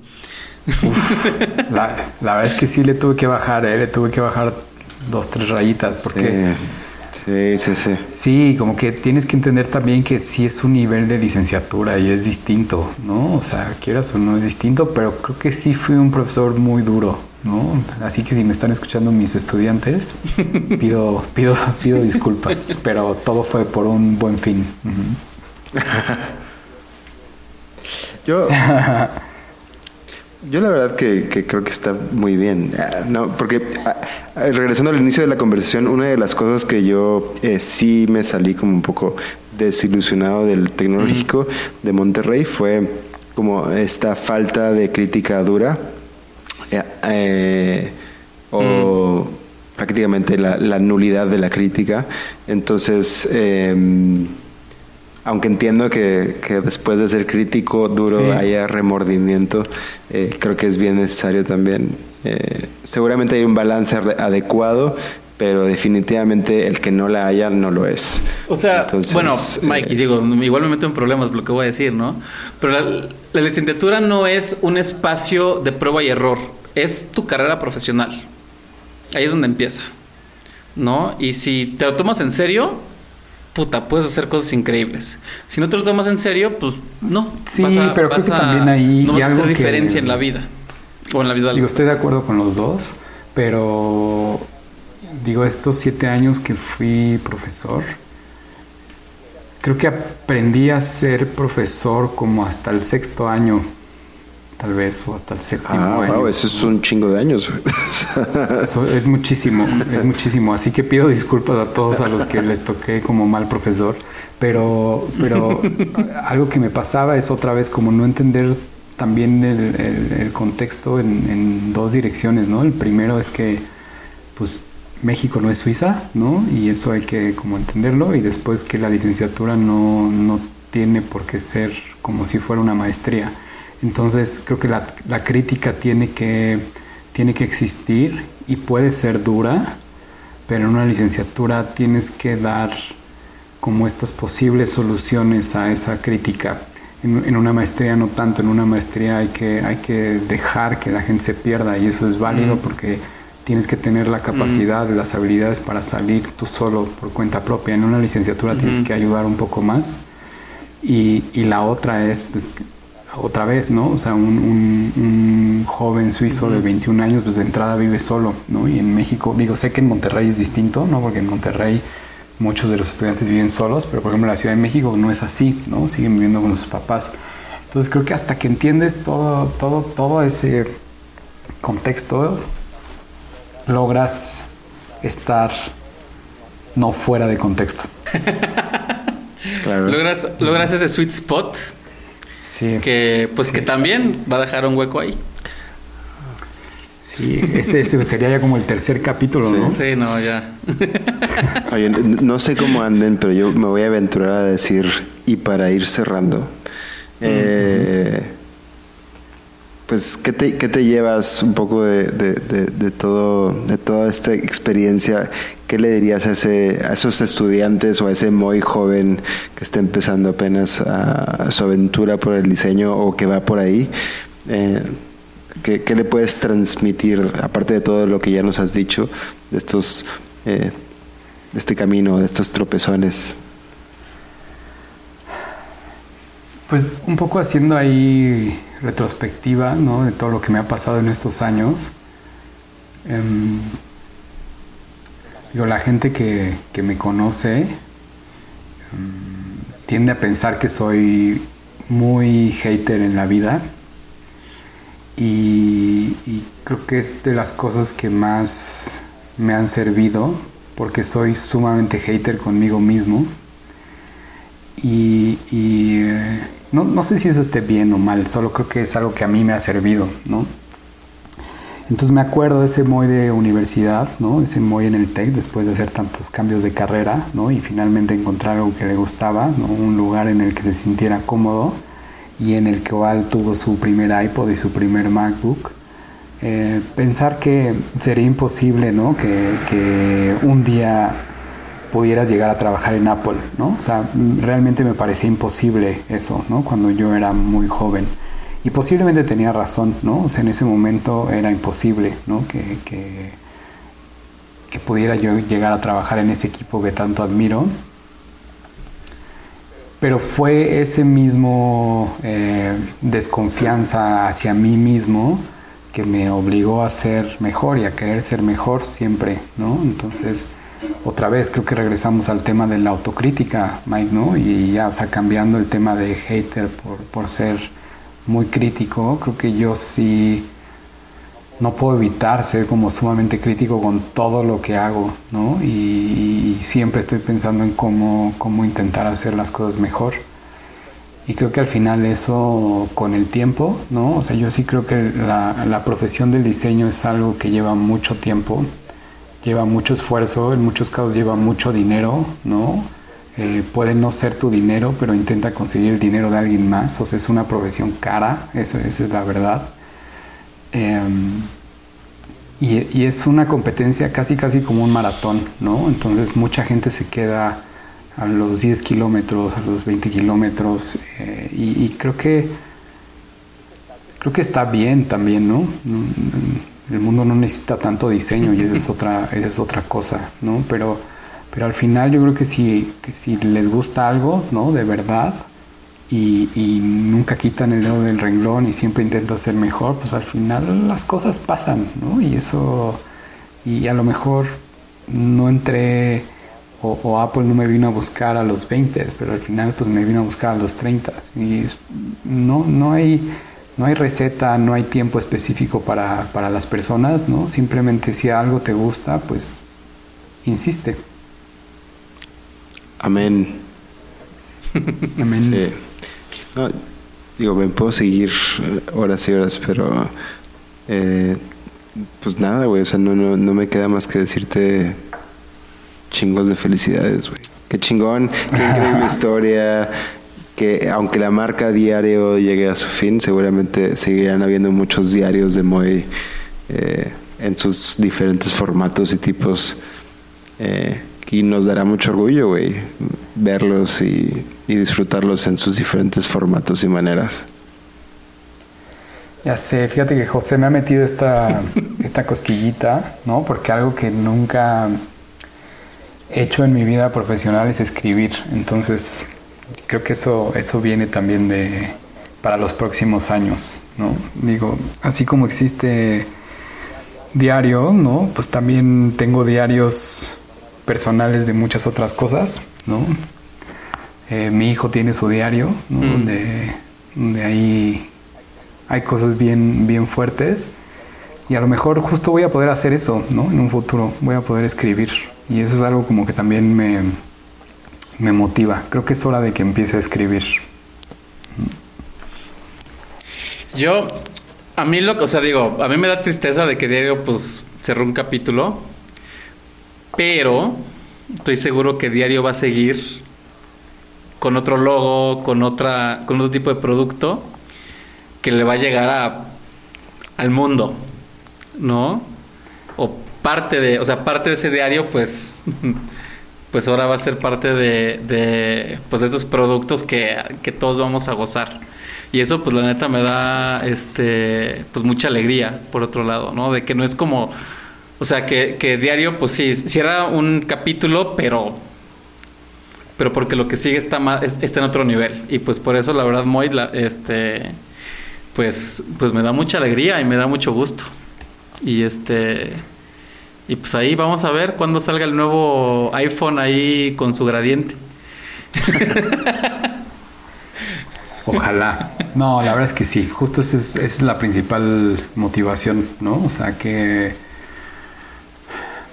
La, la verdad es que sí le tuve que bajar, ¿eh? le tuve que bajar dos, tres rayitas, porque Sí, sí, sí. sí. como que tienes que entender también que sí es un nivel de licenciatura y es distinto, ¿no? O sea, quieras o no es distinto, pero creo que sí fui un profesor muy duro, ¿no? Así que si me están escuchando mis estudiantes, <laughs> pido, pido, pido disculpas, <laughs> pero todo fue por un buen fin. Yo, <laughs> yo la verdad que, que creo que está muy bien. Ah, No, porque ah, regresando al inicio de la conversación, una de las cosas que yo eh, sí me salí como un poco desilusionado del tecnológico de Monterrey fue como esta falta de crítica dura eh, eh, o prácticamente la, la nulidad de la crítica. Entonces, em, aunque entiendo que, que después de ser crítico duro Sí. haya remordimiento, eh, creo que es bien necesario también. Eh, seguramente hay un balance adecuado, pero definitivamente el que no la haya no lo es. O sea, Entonces, bueno, eh, Mike, y digo, igual me meto en problemas lo que voy a decir, ¿no? Pero la, la licenciatura no es un espacio de prueba y error, es tu carrera profesional. Ahí es donde empieza, ¿no? Y si te lo tomas en serio, puta, puedes hacer cosas increíbles. Si no te lo tomas en serio, pues no. Sí, pero creo vas que a- también ahí no vas a hacer algo que- diferencia en la vida. O en la vida de Digo, estoy de acuerdo con los dos, pero digo, estos siete años que fui profesor, creo que aprendí a ser profesor como hasta el sexto año, tal vez, o hasta el séptimo Ah, año. wow, eso es un chingo de años. <laughs> Eso es muchísimo, es muchísimo. Así que pido disculpas a todos a los que les toqué como mal profesor. Pero, pero algo que me pasaba es otra vez como no entender también el, el- el contexto en, en dos direcciones, ¿no? El primero es que, pues, México no es Suiza, ¿no? Y eso hay que como entenderlo. Y después que la licenciatura no, no tiene por qué ser como si fuera una maestría. Entonces creo que la, la crítica tiene que, tiene que existir y puede ser dura, pero en una licenciatura tienes que dar como estas posibles soluciones a esa crítica. En, en una maestría no tanto, en una maestría hay que, hay que dejar que la gente se pierda y eso es válido porque tienes que tener la capacidad, las habilidades para salir tú solo por cuenta propia. En una licenciatura tienes que ayudar un poco más. Y, y la otra es, pues, otra vez, ¿no? O sea, un, un- un joven suizo de 21 años, pues de entrada vive solo, ¿no? Y en México, digo, sé que en Monterrey es distinto, ¿no? Porque en Monterrey muchos de los estudiantes viven solos, pero por ejemplo en la Ciudad de México no es así, ¿no? Siguen viviendo con sus papás. Entonces creo que hasta que entiendes todo, todo, todo ese contexto, logras estar no fuera de contexto. <laughs> claro. Logras, logras ese sweet spot Sí, que pues que también va a dejar un hueco ahí. sí, ese, ese sería ya como el tercer capítulo, ¿no? Sí, no, ya. <laughs> Oye, no sé cómo anden, pero yo me voy a aventurar a decir, y para ir cerrando, eh, pues, ¿qué te, qué te llevas un poco de, de- de- de todo, de toda esta experiencia? ¿Qué le dirías a, esos estudiantes o a ese muy joven que está empezando apenas su aventura por el diseño o que va por ahí? Eh, ¿qué, le puedes transmitir, aparte de todo lo que ya nos has dicho, de estos... eh, este camino, de estos tropezones. Pues un poco haciendo ahí retrospectiva, ¿no? De todo lo que me ha pasado en estos años. Em, digo, la gente que, que me conoce em, tiende a pensar que soy muy hater en la vida. Y, creo que es de las cosas que más me han servido, porque soy sumamente hater conmigo mismo. Y, y, eh, no, no sé si eso esté bien o mal, solo creo que es algo que a mí me ha servido, ¿no? Entonces me acuerdo de ese Moy de universidad, ¿no? Ese Moy en el TEC después de hacer tantos cambios de carrera, ¿no? Y finalmente encontrar algo que le gustaba, ¿no? Un lugar en el que se sintiera cómodo y en el que Oal tuvo su primer iPod y su primer MacBook. Eh, pensar que sería imposible, ¿no? Que, que un día pudieras llegar a trabajar en Apple, ¿no? O sea, realmente me parecía imposible eso, ¿no? Cuando yo era muy joven. Y posiblemente tenía razón, ¿no? O sea, en ese momento era imposible, ¿no? Que, que, pudiera yo llegar a trabajar en ese equipo que tanto admiro. Pero fue ese mismo eh, desconfianza hacia mí mismo que me obligó a ser mejor y a querer ser mejor siempre, ¿no? Entonces, otra vez creo que regresamos al tema de la autocrítica, Mike, ¿no? Y ya, o sea, cambiando el tema de hater por, por ser muy crítico, creo que yo sí no puedo evitar ser como sumamente crítico con todo lo que hago, ¿no? Y, siempre estoy pensando en cómo, cómo intentar hacer las cosas mejor. Y creo que al final eso con el tiempo, ¿no? O sea, yo sí creo que la, la profesión del diseño es algo que lleva mucho tiempo, lleva mucho esfuerzo, en muchos casos lleva mucho dinero, ¿no? Eh, puede no ser tu dinero, pero intenta conseguir el dinero de alguien más. O sea, es una profesión cara, eso, esa es la verdad. Em, y, y es una competencia casi, casi como un maratón, ¿no? Entonces mucha gente se queda a los 10 kilómetros, a los 20 kilómetros, eh, y, y creo que creo que está bien también. No- El mundo no necesita tanto diseño y esa es otra, esa es otra cosa, ¿no? Pero, pero al final yo creo que si, que si les gusta algo, ¿no? De verdad, y, y nunca quitan el dedo del renglón y siempre intentan ser mejor, pues al final las cosas pasan, ¿no? Y eso, y a lo mejor no entré, o, o Apple no me vino a buscar a los 20, pero al final pues me vino a buscar a los 30. Y no, no hay... No hay receta, no hay tiempo específico para, para las personas, ¿no? Simplemente si algo te gusta, pues insiste. Amén. <laughs> Amén. Sí. No, digo, me puedo seguir eh, horas y horas, pero eh, pues nada, güey. O sea, no, no, no me queda más que decirte chingos de felicidades, güey. Qué chingón, qué increíble <laughs> historia. Que aunque la marca diario llegue a su fin, seguramente seguirán habiendo muchos diarios de Moy eh, en sus diferentes formatos y tipos. Eh, y nos dará mucho orgullo, güey, verlos y, y disfrutarlos en sus diferentes formatos y maneras. Ya sé, fíjate que José me ha metido esta, <laughs> esta cosquillita, ¿no? Porque algo que nunca he hecho en mi vida profesional es escribir. Entonces, creo que eso, eso viene también de para los próximos años, ¿no? Digo, así como existe diario, ¿no? Pues también tengo diarios personales de muchas otras cosas, ¿no? Eh, mi hijo tiene su diario, ¿no? Mm. Donde, donde ahí hay cosas bien, bien fuertes. Y a lo mejor justo voy a poder hacer eso, ¿no? En un futuro voy a poder escribir. Y eso es algo como que también me, me motiva. Creo que es hora de que empiece a escribir. Yo, a mí lo que, o sea, digo, a mí me da tristeza de que Diario, pues, cerró un capítulo, pero estoy seguro que Diario va a seguir con otro logo, con otra, con otro tipo de producto que le va a llegar a, al mundo, ¿no? O parte de, o sea, parte de ese diario, pues, <laughs> pues ahora va a ser parte de, de pues, de estos productos que, que todos vamos a gozar. Y eso, pues, la neta me da, este, pues, mucha alegría, por otro lado, ¿no? De que no es como, o sea, que, que diario, pues, sí, cierra un capítulo, pero, pero porque lo que sigue está más, es- está en otro nivel. Y pues, por eso, la verdad, Moy, la- este, pues, pues, me da mucha alegría y me da mucho gusto. Y este, y pues ahí vamos a ver cuándo salga el nuevo iPhone ahí con su gradiente. <laughs> Ojalá. No, la verdad es que sí. Justo esa es, esa es la principal motivación, ¿no? O sea, que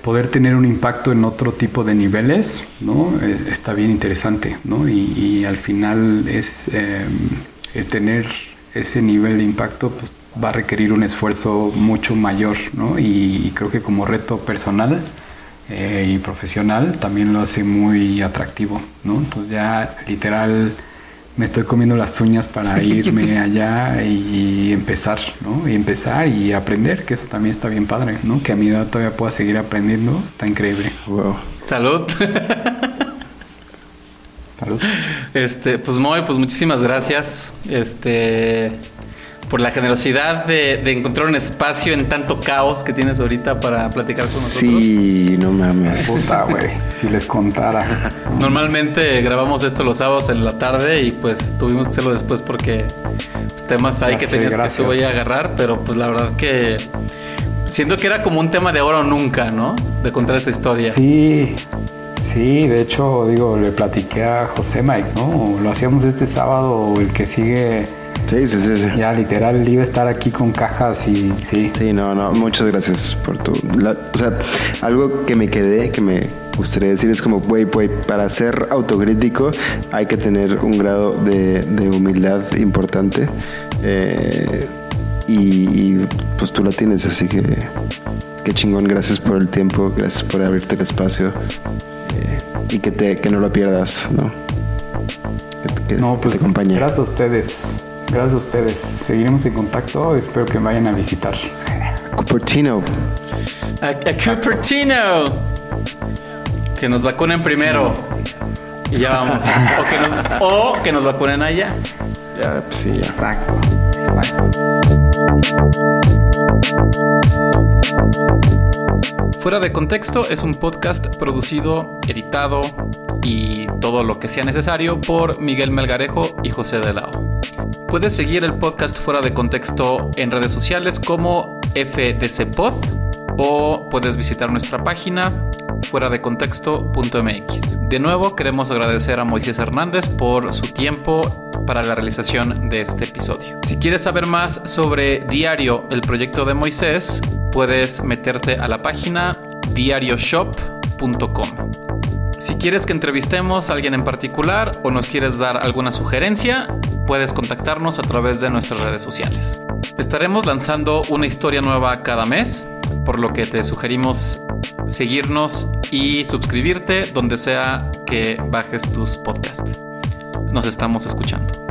poder tener un impacto en otro tipo de niveles, ¿no? Eh, está bien interesante, ¿no? Y, al final es eh, tener ese nivel de impacto, pues va a requerir un esfuerzo mucho mayor, ¿no? Y, y creo que como reto personal eh, y profesional también lo hace muy atractivo, ¿no? Entonces ya literal me estoy comiendo las uñas para <laughs> irme allá y empezar, ¿no? Y empezar y aprender, que eso también está bien padre, ¿no? Que a mi edad todavía pueda seguir aprendiendo, está increíble. Wow. Salud. Salud. Este, pues Moy, pues muchísimas gracias. Este por la generosidad de, de encontrar un espacio en tanto caos que tienes ahorita para platicar con nosotros. Sí, no mames. Puta, güey, si les contara. Normalmente grabamos esto los sábados en la tarde y pues tuvimos que hacerlo después porque pues, temas hay que sé, tenías que gracias. te voy a agarrar, pero pues la verdad que siento que era como un tema de ahora o nunca, ¿no? De contar esta historia. Sí, sí, de hecho, digo, le platiqué a José Mike, ¿no? Lo hacíamos este sábado o el que sigue Sí, sí, sí, sí. Ya, literal, iba a estar aquí con cajas y sí. Sí, no, no, muchas gracias por tu... la- o sea, algo que me quedé, que me gustaría decir es como, güey, güey, para ser autocrítico hay que tener un grado de, de humildad importante. eh, y, y, pues tú la tienes, así que qué chingón, gracias por el tiempo, gracias por abrirte el espacio eh, y que, te, que no lo pierdas, ¿no? Que, que- No, pues te acompañe. gracias a ustedes. Gracias a ustedes. Seguiremos en contacto. Espero que me vayan a visitar. Cupertino. A, a Cupertino. Que nos vacunen primero. Y ya vamos. O que nos, o que nos vacunen allá. Ya, pues sí, ya. Exacto. Exacto. Fuera de contexto es un podcast producido, editado y todo lo que sea necesario por Miguel Melgarejo y José de Lao. Puedes seguir el podcast Fuera de Contexto en redes sociales como FDC Pod o puedes visitar nuestra página fuera de contexto.mx. De nuevo, queremos agradecer a Moisés Hernández por su tiempo para la realización de este episodio. Si quieres saber más sobre Diario, el proyecto de Moisés, puedes meterte a la página diarioshop.com. Si quieres que entrevistemos a alguien en particular o nos quieres dar alguna sugerencia, puedes contactarnos a través de nuestras redes sociales. Estaremos lanzando una historia nueva cada mes, por lo que te sugerimos seguirnos y suscribirte donde sea que bajes tus podcasts. Nos estamos escuchando.